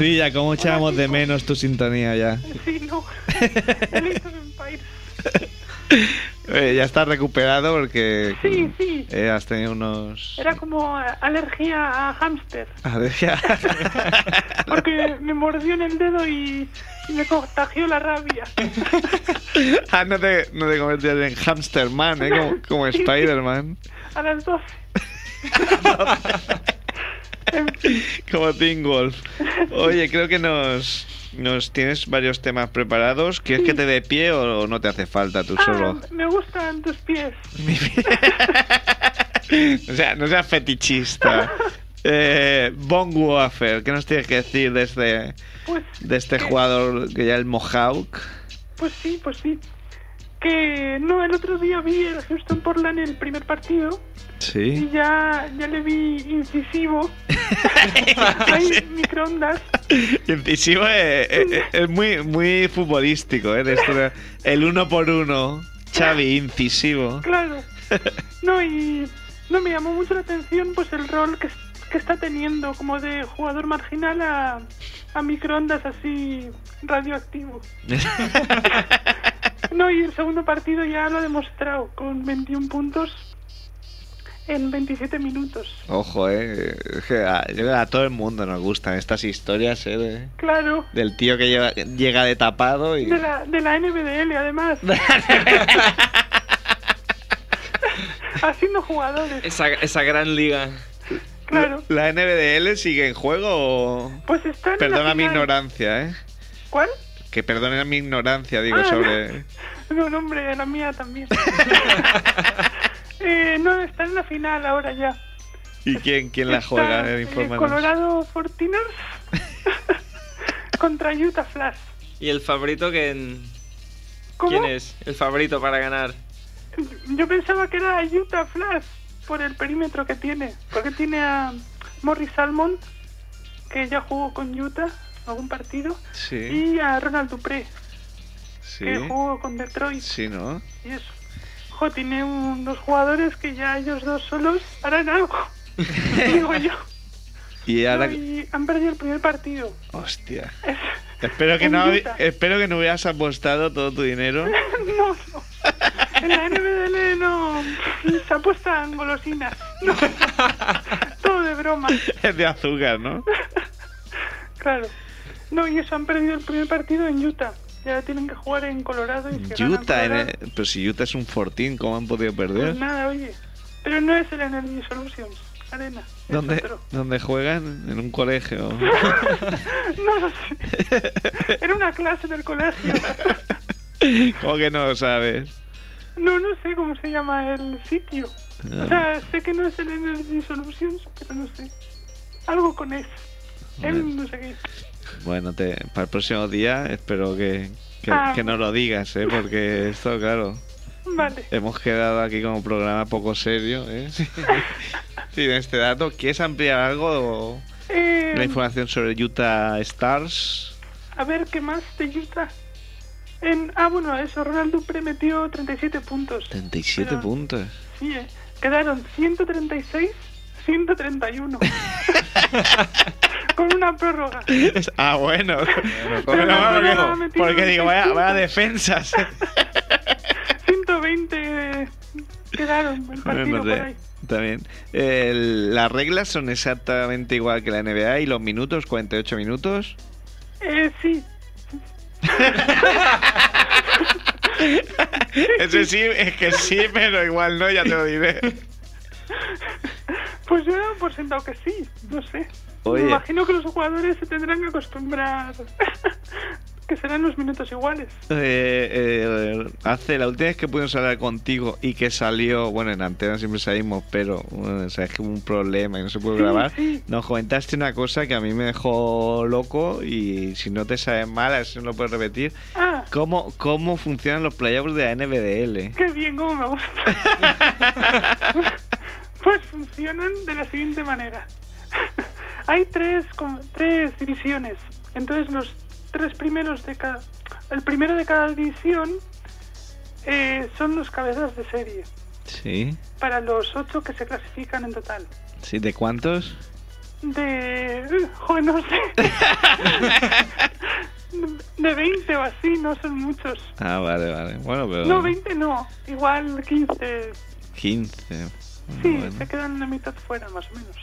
Speaker 5: Hola.
Speaker 1: mamacilla, ¿cómo echamos de menos tu sintonía ya?
Speaker 5: sí, no.
Speaker 1: Eh, ya estás recuperado porque
Speaker 5: Sí, sí.
Speaker 1: eh, has tenido unos...
Speaker 5: Era como alergia a hámster.
Speaker 1: Alergia.
Speaker 5: Porque me mordió en el dedo y, y me contagió la rabia.
Speaker 1: ah, no te, no te convertías en Hamsterman, ¿eh? Como, como Spider-Man.
Speaker 5: A las 12.
Speaker 1: Como Teen Wolf. Oye, creo que nos, nos tienes varios temas preparados. ¿Quieres que te dé pie o no te hace falta tú
Speaker 5: ah,
Speaker 1: solo?
Speaker 5: me gustan tus pies.
Speaker 1: o sea, no seas fetichista. Eh, Wafer, ¿qué nos tienes que decir de este,
Speaker 5: Pues,
Speaker 1: de este
Speaker 5: que-
Speaker 1: jugador que ya el Mohawk?
Speaker 5: Pues sí, pues sí. Que no, el otro día vi el Houston Portland el primer partido y
Speaker 1: Sí.
Speaker 5: ya, ya le vi incisivo. Hay microondas.
Speaker 1: Incisivo es, es- es muy, muy futbolístico, ¿eh? De esto de- el uno por uno. Xavi, incisivo.
Speaker 5: Claro. No, y no me llamó mucho la atención pues el rol que, que está teniendo como de jugador marginal a, a microondas así radioactivo. No, y el segundo partido ya lo ha demostrado con 21 puntos en 27 minutos.
Speaker 1: Ojo, eh. A, yo creo que a todo el mundo nos gustan estas historias, eh. de-
Speaker 5: Claro,
Speaker 1: del tío que lleva- llega de tapado y.
Speaker 5: de la, de la NBDL además. Haciendo jugadores,
Speaker 2: Esa, esa gran liga.
Speaker 5: claro.
Speaker 1: ¿La NBDL sigue en juego o.?
Speaker 5: Pues están en
Speaker 1: Perdona
Speaker 5: la
Speaker 1: mi ignorancia, ¿eh?
Speaker 5: ¿Cuál?
Speaker 1: Que perdonen mi ignorancia, digo,
Speaker 5: Ah,
Speaker 1: sobre.
Speaker 5: No, no, hombre, la mía también. eh, no, está en la final ahora ya.
Speaker 1: ¿Y quién, quién la
Speaker 5: Está,
Speaker 1: juega?
Speaker 5: eh,
Speaker 1: Eh.
Speaker 5: Colorado Fortiners contra Utah Flash.
Speaker 2: ¿Y el favorito quién,
Speaker 5: ¿Cómo?
Speaker 2: quién es? El favorito para ganar.
Speaker 5: Yo pensaba que era Utah Flash por el perímetro que tiene. Porque tiene a Morris Salmon, que ya jugó con Utah algún partido,
Speaker 1: Sí,
Speaker 5: y a Ronald Dupré,
Speaker 1: sí.
Speaker 5: que jugó con Detroit.
Speaker 1: Sí, ¿no?
Speaker 5: Y eso. Jo, tiene unos jugadores que ya ellos dos solos harán algo. Digo yo.
Speaker 1: Y ahora.
Speaker 5: No, y han perdido el primer partido.
Speaker 1: Hostia.
Speaker 5: Es-
Speaker 1: Espero que,
Speaker 5: En
Speaker 1: no,
Speaker 5: Utah.
Speaker 1: espero que no hubieras apostado todo tu dinero.
Speaker 5: no, no. En la NBDL no. Se apuestan golosinas. No. Todo de broma.
Speaker 1: Es de azúcar, ¿no?
Speaker 5: Claro. No, y eso han perdido el primer partido en Utah. Y ahora tienen que jugar en Colorado. Y si
Speaker 1: Utah,
Speaker 5: Colorado,
Speaker 1: el- pero si Utah es un fortín, ¿cómo han podido perder?
Speaker 5: Pues nada, oye. Pero no es el Energy Solutions Arena. es
Speaker 1: ¿Dónde. ¿Dónde juegan? En un colegio.
Speaker 5: No lo sé. Era una clase del colegio.
Speaker 1: ¿Cómo que no lo sabes?
Speaker 5: No, no sé cómo se llama el sitio.
Speaker 1: Ah.
Speaker 5: O sea, sé que no es el Energy Solutions, pero no sé. Algo con eso. Em, no sé qué.
Speaker 1: Bueno, te, para el próximo día espero que, que,
Speaker 5: Ah.
Speaker 1: que lo digas, ¿eh? Porque esto, claro,
Speaker 5: Vale.
Speaker 1: hemos quedado aquí como programa poco serio, ¿eh? Sin este dato. ¿Quieres ampliar algo?
Speaker 5: Eh,
Speaker 1: La información sobre Utah Stars.
Speaker 5: a ver, ¿qué más de Utah? En, ah, bueno, eso, Ronald Dupré metió 37 puntos.
Speaker 1: 37
Speaker 5: Pero-
Speaker 1: puntos.
Speaker 5: Sí, eh. Quedaron 136, 131. Con una prórroga.
Speaker 1: Ah, bueno.
Speaker 2: Bueno,
Speaker 1: Bueno,
Speaker 5: no,
Speaker 1: porque, digo, vaya,
Speaker 5: 25.
Speaker 1: vaya defensas.
Speaker 5: 120 quedaron el partido por.
Speaker 1: También. El- las reglas son exactamente igual que la NBA y los minutos, 48 minutos.
Speaker 5: Eh, sí.
Speaker 1: Ese sí, es que sí, pero igual no, ya te lo diré.
Speaker 5: Pues yo he por sentado que sí, no sé.
Speaker 1: Oye.
Speaker 5: Me imagino que los jugadores se tendrán que acostumbrar que serán los minutos iguales.
Speaker 1: Eh, eh, hace la última vez que pudimos hablar contigo y que salió, bueno, en antena siempre salimos, pero bueno, o sea, es que hubo un problema y no se pudo
Speaker 5: Sí,
Speaker 1: grabar.
Speaker 5: sí.
Speaker 1: Nos comentaste una cosa que a mí me dejó loco y si no te sabes mal, a ver si no lo puedes repetir.
Speaker 5: Ah,
Speaker 1: ¿Cómo, cómo funcionan los playoffs de la NBDL?
Speaker 5: qué bien, cómo me gusta. pues funcionan de la siguiente manera. Hay tres, tres divisiones. Entonces los tres primeros de cada... El primero de cada división eh, son los cabezas de serie.
Speaker 1: Sí,
Speaker 5: Para los ocho que se clasifican en total.
Speaker 1: sí, ¿de cuántos?
Speaker 5: De... Joder, no sé. De 20 o así, no son muchos.
Speaker 1: Ah, vale, vale. Bueno, pero...
Speaker 5: No, 20 no. Igual 15.
Speaker 1: 15.
Speaker 5: Sí,
Speaker 1: Bueno.
Speaker 5: se quedan la mitad fuera, más o menos.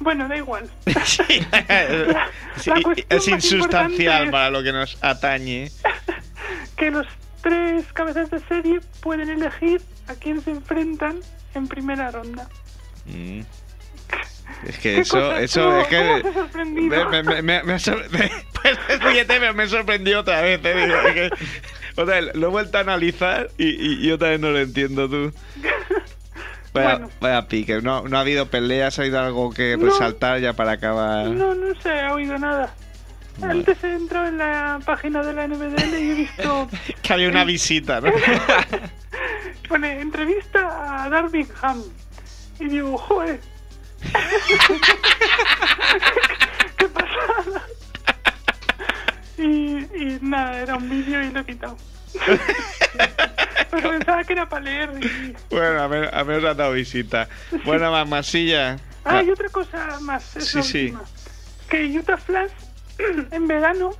Speaker 5: Bueno, da igual.
Speaker 1: Sí, sí,
Speaker 5: la
Speaker 1: es insustancial
Speaker 5: es-
Speaker 1: para lo que nos atañe.
Speaker 5: Que los tres cabezas de serie pueden elegir a quién se enfrentan en primera ronda.
Speaker 1: Mm. Es que
Speaker 5: ¿Qué
Speaker 1: eso, eso
Speaker 5: ¿Cómo-
Speaker 1: es que. Me, me, me, me ha sor- Pues me sorprendió otra vez. te digo, es que- otra vez, lo he vuelto a analizar y, y, y otra vez no lo entiendo tú. Vaya,
Speaker 5: Bueno.
Speaker 1: vaya pique, no, no ha habido peleas, ha habido algo que
Speaker 5: No.
Speaker 1: resaltar ya para acabar.
Speaker 5: No, no se ha oído nada.
Speaker 1: Vale.
Speaker 5: Antes he entrado en la página de la NBDL y he visto
Speaker 1: Que había una visita, ¿no?
Speaker 5: Pone entrevista a Darby Ham. Y digo, joder. ¿Qué pasada? Y, y nada, era un vídeo y lo he quitado. Pensaba que era para leer. Y...
Speaker 1: Bueno, a ver, a ver, ha dado visita. Bueno, mamasilla,
Speaker 5: Ah, y otra cosa más, es
Speaker 1: Sí, sí.
Speaker 5: última. Que Utah Flash en verano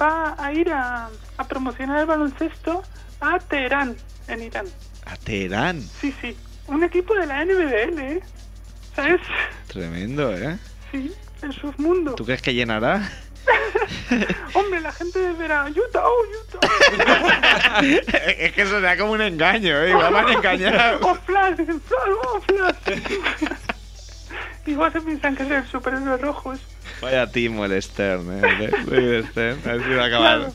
Speaker 5: va a ir a, a promocionar el baloncesto a Teherán, en Irán.
Speaker 1: A Teherán.
Speaker 5: Sí, sí. Un equipo de la NBL, ¿eh? ¿Sabes?
Speaker 1: Tremendo, ¿eh?
Speaker 5: Sí, el submundo.
Speaker 1: ¿Tú crees que llenará?
Speaker 5: Hombre, la gente verá Utah, oh, Utah.
Speaker 1: es que eso será como un engaño, ¿eh? Igual van a engañar.
Speaker 5: oh, Flash, Flash, oh, Flash. Igual se piensan que es el superhéroe rojos.
Speaker 1: Vaya timo el Stern, ¿eh? El Stern. A ver si va a acabar
Speaker 5: Claro.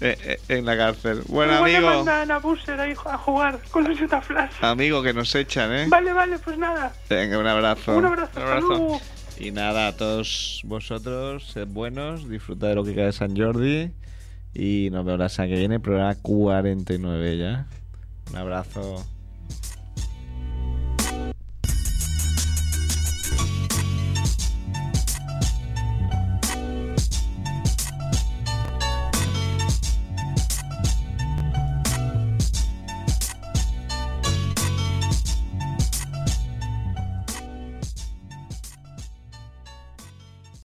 Speaker 1: eh, eh, en la cárcel. Bueno,
Speaker 5: Igual
Speaker 1: amigo.
Speaker 5: mandan a Booster ahí a jugar con los Utah Flash.
Speaker 1: Amigo, que nos echan, ¿eh?
Speaker 5: Vale, vale, pues nada.
Speaker 1: Venga, un abrazo.
Speaker 5: Un abrazo, hasta luego.
Speaker 1: Y nada, a todos vosotros, sed buenos, disfrutad de lo que queda de San Jordi. Y nos vemos la semana que viene, programa 49 ya. Un abrazo.